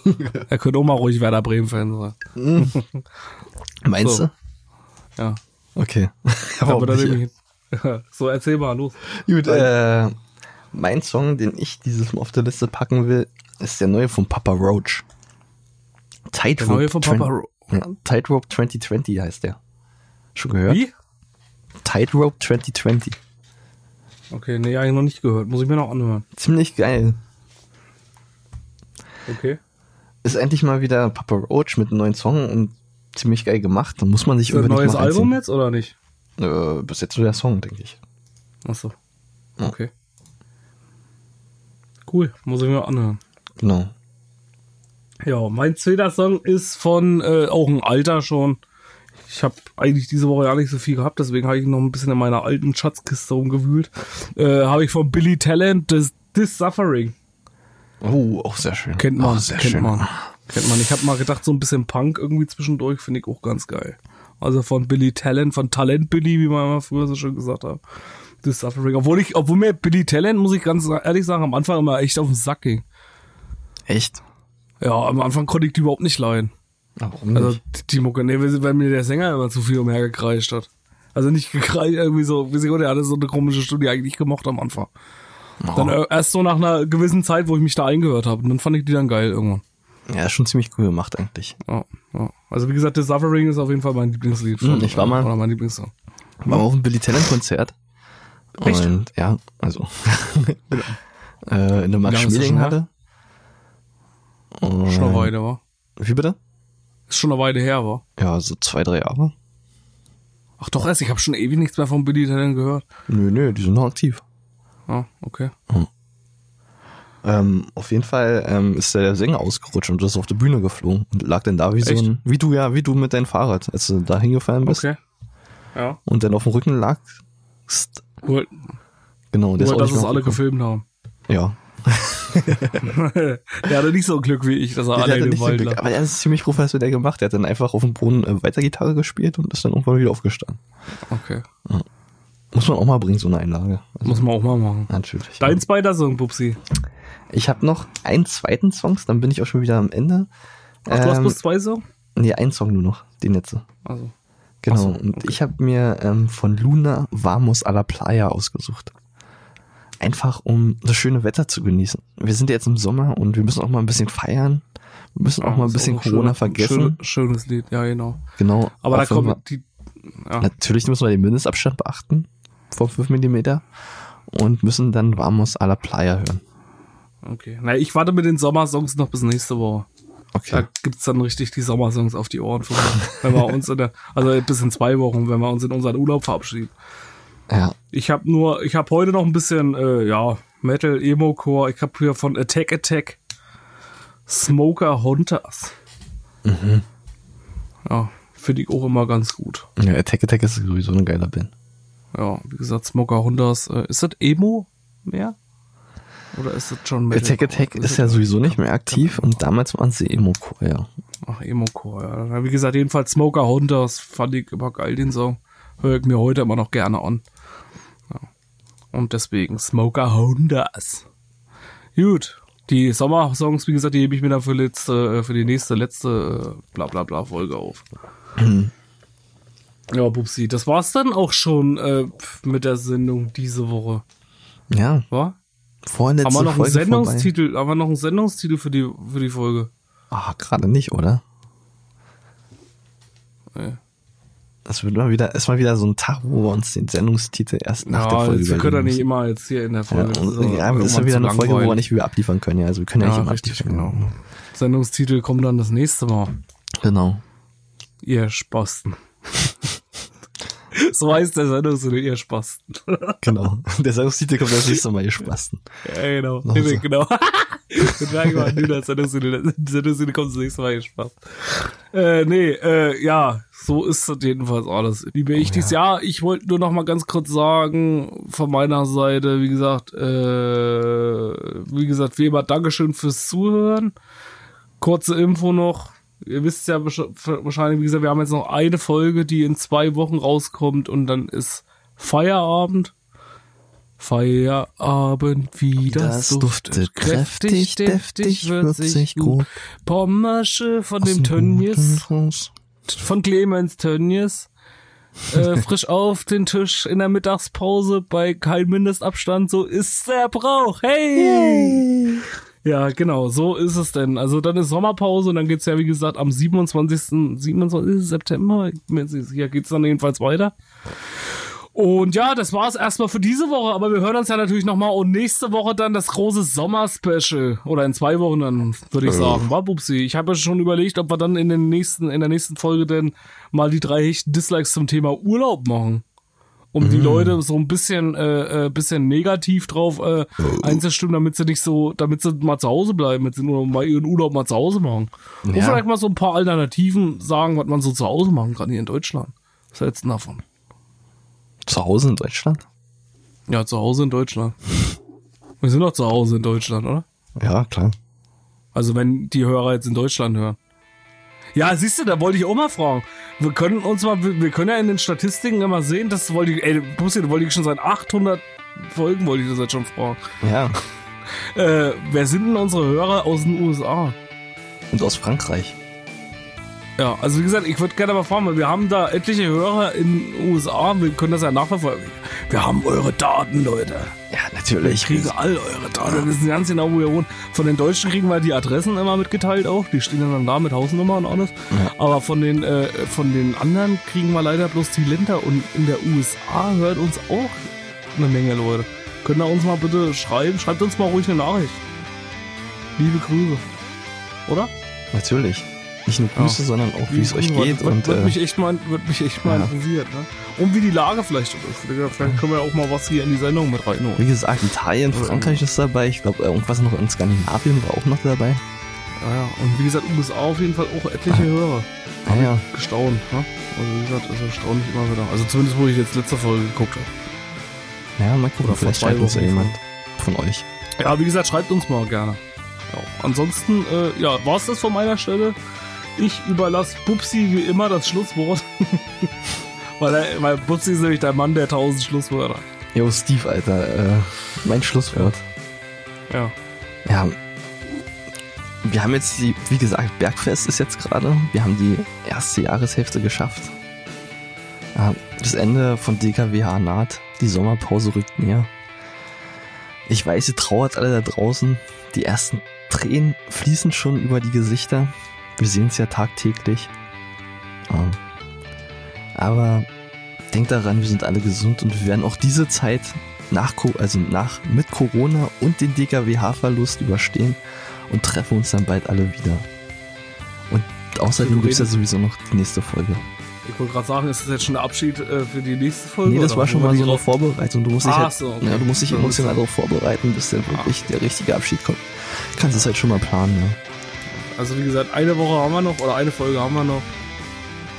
Speaker 4: er könnte auch mal ruhig Werder Bremen-Fan sein.
Speaker 1: Meinst
Speaker 4: So.
Speaker 1: du?
Speaker 4: Ja.
Speaker 1: Okay.
Speaker 4: Aber
Speaker 1: nicht.
Speaker 4: nämlich, so, erzähl mal, los.
Speaker 1: Gut, äh, mein Song, den ich dieses Mal auf der Liste packen will, ist der neue von Papa Roach. Tightrope.
Speaker 4: Der neue von Papa Ro-
Speaker 1: Ja, Tightrope 2020 heißt der. Schon gehört?
Speaker 4: Wie?
Speaker 1: Tightrope 2020.
Speaker 4: Okay, nee, eigentlich noch nicht gehört. Muss ich mir noch anhören.
Speaker 1: Ziemlich geil.
Speaker 4: Okay.
Speaker 1: Ist endlich mal wieder Papa Roach mit einem neuen Song und ziemlich geil gemacht. Da muss man sich
Speaker 4: Ist das ein neues Album jetzt oder nicht?
Speaker 1: Äh, bis jetzt so der Song, denke ich.
Speaker 4: Achso. Okay. Cool, muss ich mir anhören.
Speaker 1: Genau.
Speaker 4: Ja, mein zweiter Song ist von äh, auch ein Alter schon. Ich habe eigentlich diese Woche ja nicht so viel gehabt, deswegen habe ich noch ein bisschen in meiner alten Schatzkiste rumgewühlt. Äh, habe ich von Billy Talent This, This Suffering.
Speaker 1: Oh, auch sehr schön.
Speaker 4: Kennt man,
Speaker 1: Auch sehr
Speaker 4: kennt
Speaker 1: schön.
Speaker 4: man. Kennt man. Ich habe mal gedacht, so ein bisschen Punk irgendwie zwischendurch finde ich auch ganz geil. Also von Billy Talent, von Talent Billy, wie man immer früher so schön gesagt hat. This Suffering. Obwohl ich, obwohl mir Billy Talent, muss ich ganz ehrlich sagen, am Anfang immer echt auf den Sack ging.
Speaker 1: Echt?
Speaker 4: Ja, am Anfang konnte ich die überhaupt nicht leihen.
Speaker 1: Ah, Warum
Speaker 4: Also
Speaker 1: nicht?
Speaker 4: die- die Mucke, nee, weil mir der Sänger immer zu viel umher gekreischt hat. Also nicht gekreischt, irgendwie so, wie sie der hatte so eine komische Stimme, die eigentlich gemocht am Anfang. Dann äh, erst so nach einer gewissen Zeit, wo ich mich da eingehört habe. Und dann fand ich die dann geil irgendwann.
Speaker 1: Ja, ist schon ziemlich cool gemacht eigentlich.
Speaker 4: Ja, ja. Also wie gesagt, The Suffering ist auf jeden Fall mein Lieblingslied.
Speaker 1: Hm, ich war mal-
Speaker 4: Oder mein Lieblingssong.
Speaker 1: War mal auf einem Billy Talent Konzert.
Speaker 4: Echt?
Speaker 1: Und ja, also äh, in der Max Schmeling hatte. Und,
Speaker 4: Schon eine Weile, war.
Speaker 1: Wie bitte?
Speaker 4: Ist schon eine Weile her, war.
Speaker 1: Ja, so zwei, drei Jahre.
Speaker 4: Ach doch, erst, ich habe schon ewig nichts mehr von Billy Talent gehört.
Speaker 1: Nö, nö, die sind noch aktiv.
Speaker 4: Ah, okay.
Speaker 1: Ähm, auf jeden Fall ähm, ist der Sänger ausgerutscht und ist auf die Bühne geflogen und lag dann da wie so
Speaker 4: Echt?
Speaker 1: ein, wie du ja, wie du mit deinem Fahrrad, als du da hingefallen bist
Speaker 4: Okay. Ja.
Speaker 1: und dann auf dem Rücken lag.
Speaker 4: Nur,
Speaker 1: Genau, der
Speaker 4: nur
Speaker 1: ist auch
Speaker 4: dass es alle gefilmt haben.
Speaker 1: Ja,
Speaker 4: der hatte nicht so Glück wie ich, dass er alleine im Wald lag.
Speaker 1: aber er ist ziemlich professionell gemacht. Der hat dann einfach auf dem Boden äh, weiter Gitarre gespielt und ist dann irgendwann wieder aufgestanden.
Speaker 4: Okay.
Speaker 1: Muss man auch mal bringen, so eine Einlage. Also,
Speaker 4: Muss man auch mal machen.
Speaker 1: natürlich.
Speaker 4: Dein zweiter Song, Pupsi.
Speaker 1: Ich habe noch einen zweiten Song, dann bin ich auch schon wieder am Ende.
Speaker 4: Ach, du hast
Speaker 1: Ähm,
Speaker 4: bloß zwei Songs?
Speaker 1: Nee, einen Song nur noch, den letzte.
Speaker 4: Also.
Speaker 1: Genau.
Speaker 4: So,
Speaker 1: Und
Speaker 4: okay.
Speaker 1: ich habe mir ähm, von Luna Vamos a la Playa ausgesucht. Einfach um das schöne Wetter zu genießen. Wir sind jetzt im Sommer und wir müssen auch mal ein bisschen feiern. Wir müssen auch mal ein bisschen Corona
Speaker 4: schön-
Speaker 1: vergessen.
Speaker 4: Schön, schönes Lied, ja, genau.
Speaker 1: Genau.
Speaker 4: Aber da
Speaker 1: wir-
Speaker 4: kommt die. Ja,
Speaker 1: Natürlich müssen wir den Mindestabstand beachten von 5 mm und müssen dann Vamos a la Playa hören.
Speaker 4: okay. Na, ich warte mit den Sommersongs noch bis nächste Woche.
Speaker 1: Okay.
Speaker 4: Da gibt's dann richtig die Sommersongs auf die Ohren von wenn wir uns in der, also bis in zwei Wochen, wenn wir uns in unseren Urlaub verabschieden.
Speaker 1: Ja.
Speaker 4: Ich habe nur, ich habe heute noch ein bisschen, äh, ja, Metal, Emo-Core. Ich habe hier von Attack Attack Smoker Hunters.
Speaker 1: Mhm.
Speaker 4: Ja, finde ich auch immer ganz gut.
Speaker 1: ja. Attack Attack ist sowieso eine geile Band.
Speaker 4: Ja, wie gesagt, Smoker Hunters. Äh, ist das Emo mehr? Oder ist das schon Metal?
Speaker 1: Attack Attack ist ja sowieso nicht mehr aktiv und damals waren sie Emo-Core, ja.
Speaker 4: Ach, Emo-Core, ja. Wie gesagt, jedenfalls Smoker Hunters fand ich immer geil, den Song. Höre ich mir heute immer noch gerne an. Und deswegen Smoker Hunters. Gut. Die Sommersongs, wie gesagt, die hebe ich mir dann für, letzte, äh, für die nächste, letzte äh, bla bla bla Folge auf. ja, Bubsi, das war's dann auch schon äh, mit der Sendung diese Woche.
Speaker 1: Ja,
Speaker 4: Wa?
Speaker 1: vorletzte
Speaker 4: Haben wir noch einen
Speaker 1: Folge
Speaker 4: Sendungstitel, haben wir noch einen Sendungstitel für die, für die Folge?
Speaker 1: Ah, gerade nicht, oder?
Speaker 4: Nee.
Speaker 1: Das wird mal wieder, ist mal wieder so ein Tag, wo wir uns den Sendungstitel erst nach der
Speaker 4: Ja,
Speaker 1: Folge
Speaker 4: jetzt, wir können ja nicht immer jetzt hier in der
Speaker 1: Ja,
Speaker 4: Folge.
Speaker 1: und,
Speaker 4: so
Speaker 1: ja, ist ja wieder eine Folge, wo wir nicht wieder abliefern können. Ja, also wir können ja,
Speaker 4: Ja,
Speaker 1: nicht immer
Speaker 4: richtig,
Speaker 1: abliefern.
Speaker 4: genau. Sendungstitel kommt dann das nächste Mal.
Speaker 1: Genau.
Speaker 4: Ihr Spasten. So heißt der Sendungstitel, ihr Spasten.
Speaker 1: Genau. Der Sendungstitel kommt das nächste Mal, ihr Spasten.
Speaker 4: ja, genau.
Speaker 1: Noch so.
Speaker 4: genau. Wir tragen mal nur das Sendungstitel. Kommt das nächste Mal, ihr Spasten. Äh, nee, äh, ja, so ist das jedenfalls alles. Liebe ich dies Jahr, ich wollte nur noch mal ganz kurz sagen, von meiner Seite, wie gesagt, äh, wie gesagt, wie immer, Dankeschön fürs Zuhören. Kurze Info noch. Ihr wisst ja wahrscheinlich, wie gesagt, wir haben jetzt noch eine Folge, die in zwei Wochen rauskommt und dann ist Feierabend. Feierabend, wie das,
Speaker 1: Das duftet kräftig, deftig, würzig, gut.
Speaker 4: Pommersche von dem Tönnies, von Clemens Tönnies. Äh, frisch auf den Tisch in der Mittagspause bei kein Mindestabstand, so ist der Brauch. Hey! Ja, genau, so ist es denn. Also dann ist Sommerpause und dann geht's ja, wie gesagt, am 27. 27. September, sicher, geht's dann jedenfalls weiter. Und ja, das war's erstmal für diese Woche, aber wir hören uns ja natürlich nochmal und nächste Woche dann das große Sommer-Special. Oder in zwei Wochen dann, würde ich sagen. War Bubsi. Ich habe ja schon überlegt, ob wir dann in den nächsten, in der nächsten Folge denn mal die drei Dislikes zum Thema Urlaub machen. Um die Leute so ein bisschen, äh, äh, bisschen negativ drauf äh, einzustimmen, damit sie nicht so, damit sie mal zu Hause bleiben, damit sie nur mal ihren Urlaub mal zu Hause machen. Und
Speaker 1: Ja.
Speaker 4: vielleicht mal so ein paar Alternativen sagen, was man so zu Hause machen kann hier in Deutschland. Was hältst du denn davon?
Speaker 1: Zu Hause in Deutschland?
Speaker 4: Ja, zu Hause in Deutschland. Wir sind doch zu Hause in Deutschland, oder?
Speaker 1: Ja, klar.
Speaker 4: Also wenn die Hörer jetzt in Deutschland hören. Ja, siehst du, da wollte ich auch mal fragen. Wir können uns mal, wir können ja in den Statistiken immer sehen, das wollte ich, ey, Bussi, da wollte ich schon seit 800 Folgen wollte ich das jetzt schon fragen.
Speaker 1: Ja.
Speaker 4: Äh, wer sind denn unsere Hörer aus den USA?
Speaker 1: Und aus Frankreich.
Speaker 4: Ja, also wie gesagt, ich würde gerne mal fragen, weil wir haben da etliche Hörer in den USA, wir können das ja nachverfolgen. Wir haben eure Daten, Leute.
Speaker 1: Ja,
Speaker 4: Wir
Speaker 1: natürlich.
Speaker 4: kriegen all eure Daten. Wir wissen ganz genau, wo ihr wohnt. Von den Deutschen kriegen wir die Adressen immer mitgeteilt auch. Die stehen dann da mit Hausnummer und alles. Aber von den, äh, von den anderen kriegen wir leider bloß die Länder. Und in der USA hört uns auch eine Menge Leute. Könnt ihr uns mal bitte schreiben? Schreibt uns mal ruhig eine Nachricht. Liebe Grüße. Oder?
Speaker 1: Natürlich. Nicht nur Grüße,
Speaker 4: Ja.
Speaker 1: sondern auch, wie es euch geht.
Speaker 4: Wird,
Speaker 1: Und
Speaker 4: wird,
Speaker 1: äh,
Speaker 4: mich echt mal, wird mich echt mal
Speaker 1: ja.
Speaker 4: interessiert. Ne? Und wie die Lage vielleicht ist. Vielleicht können wir ja auch mal was hier in die Sendung mit reinholen.
Speaker 1: wie gesagt, Italien, Frankreich ist dabei. Ich glaube, irgendwas noch in Skandinavien war auch noch dabei.
Speaker 4: Ja, ja. Und wie gesagt, USA auf jeden Fall auch etliche Hörer.
Speaker 1: Ah ja.
Speaker 4: Gestaunt, ne? Also wie gesagt, ist erstaunlich immer wieder. Also zumindest, wo ich jetzt letzte Folge geguckt habe.
Speaker 1: Ja, mal gucken,
Speaker 4: Oder
Speaker 1: vielleicht schreibt uns ja jemand von euch.
Speaker 4: Ja, wie gesagt, schreibt uns mal gerne. Ja. Ansonsten, äh, ja, war's das von meiner Stelle. Ich überlasse Bubsi wie immer das Schlusswort. weil, er, weil Bubsi ist nämlich der Mann der tausend Schlusswörter.
Speaker 1: Jo, Steve, Alter, äh, mein Schlusswort.
Speaker 4: Ja.
Speaker 1: Ja. Wir haben jetzt die, wie gesagt, Bergfest ist jetzt gerade. Wir haben die erste Jahreshälfte geschafft. Das Ende von DKWH naht. Die Sommerpause rückt näher. Ich weiß, ihr trauert alle da draußen. Die ersten Tränen fließen schon über die Gesichter. Wir sehen es ja tagtäglich. Aber denkt daran, wir sind alle gesund und wir werden auch diese Zeit nach, also nach, mit Corona und den DKWH-Verlust überstehen und treffen uns dann bald alle wieder. Und außerdem
Speaker 4: Du
Speaker 1: gibt es ja sowieso noch die nächste Folge.
Speaker 4: Ich wollte gerade sagen, ist das jetzt schon der Abschied äh, für die nächste Folge?
Speaker 1: Nee, das war schon mal so eine Vorbereitung. Du musst dich, halt,
Speaker 4: so, okay.
Speaker 1: ja, du musst dich emotional darauf vorbereiten, bis dann wirklich der richtige Abschied kommt. Kannst es halt schon mal planen, ja.
Speaker 4: Also wie gesagt, eine Woche haben wir noch oder eine Folge haben wir noch.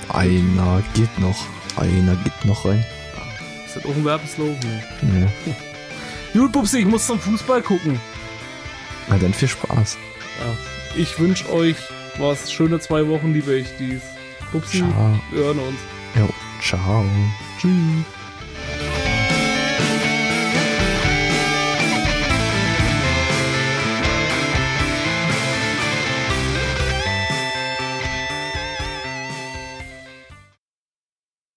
Speaker 1: Einer geht noch. Einer geht noch rein.
Speaker 4: Ist das auch ein Werbeslogan?
Speaker 1: Nee.
Speaker 4: Gut, Bubsi, ich muss zum Fußball gucken.
Speaker 1: Na dann viel Spaß.
Speaker 4: Ja. Ich wünsche euch was schöne zwei Wochen, liebe ich dies. Bubsi,
Speaker 1: Ciao.
Speaker 4: wir hören uns.
Speaker 1: Jo, ciao. Tschüss.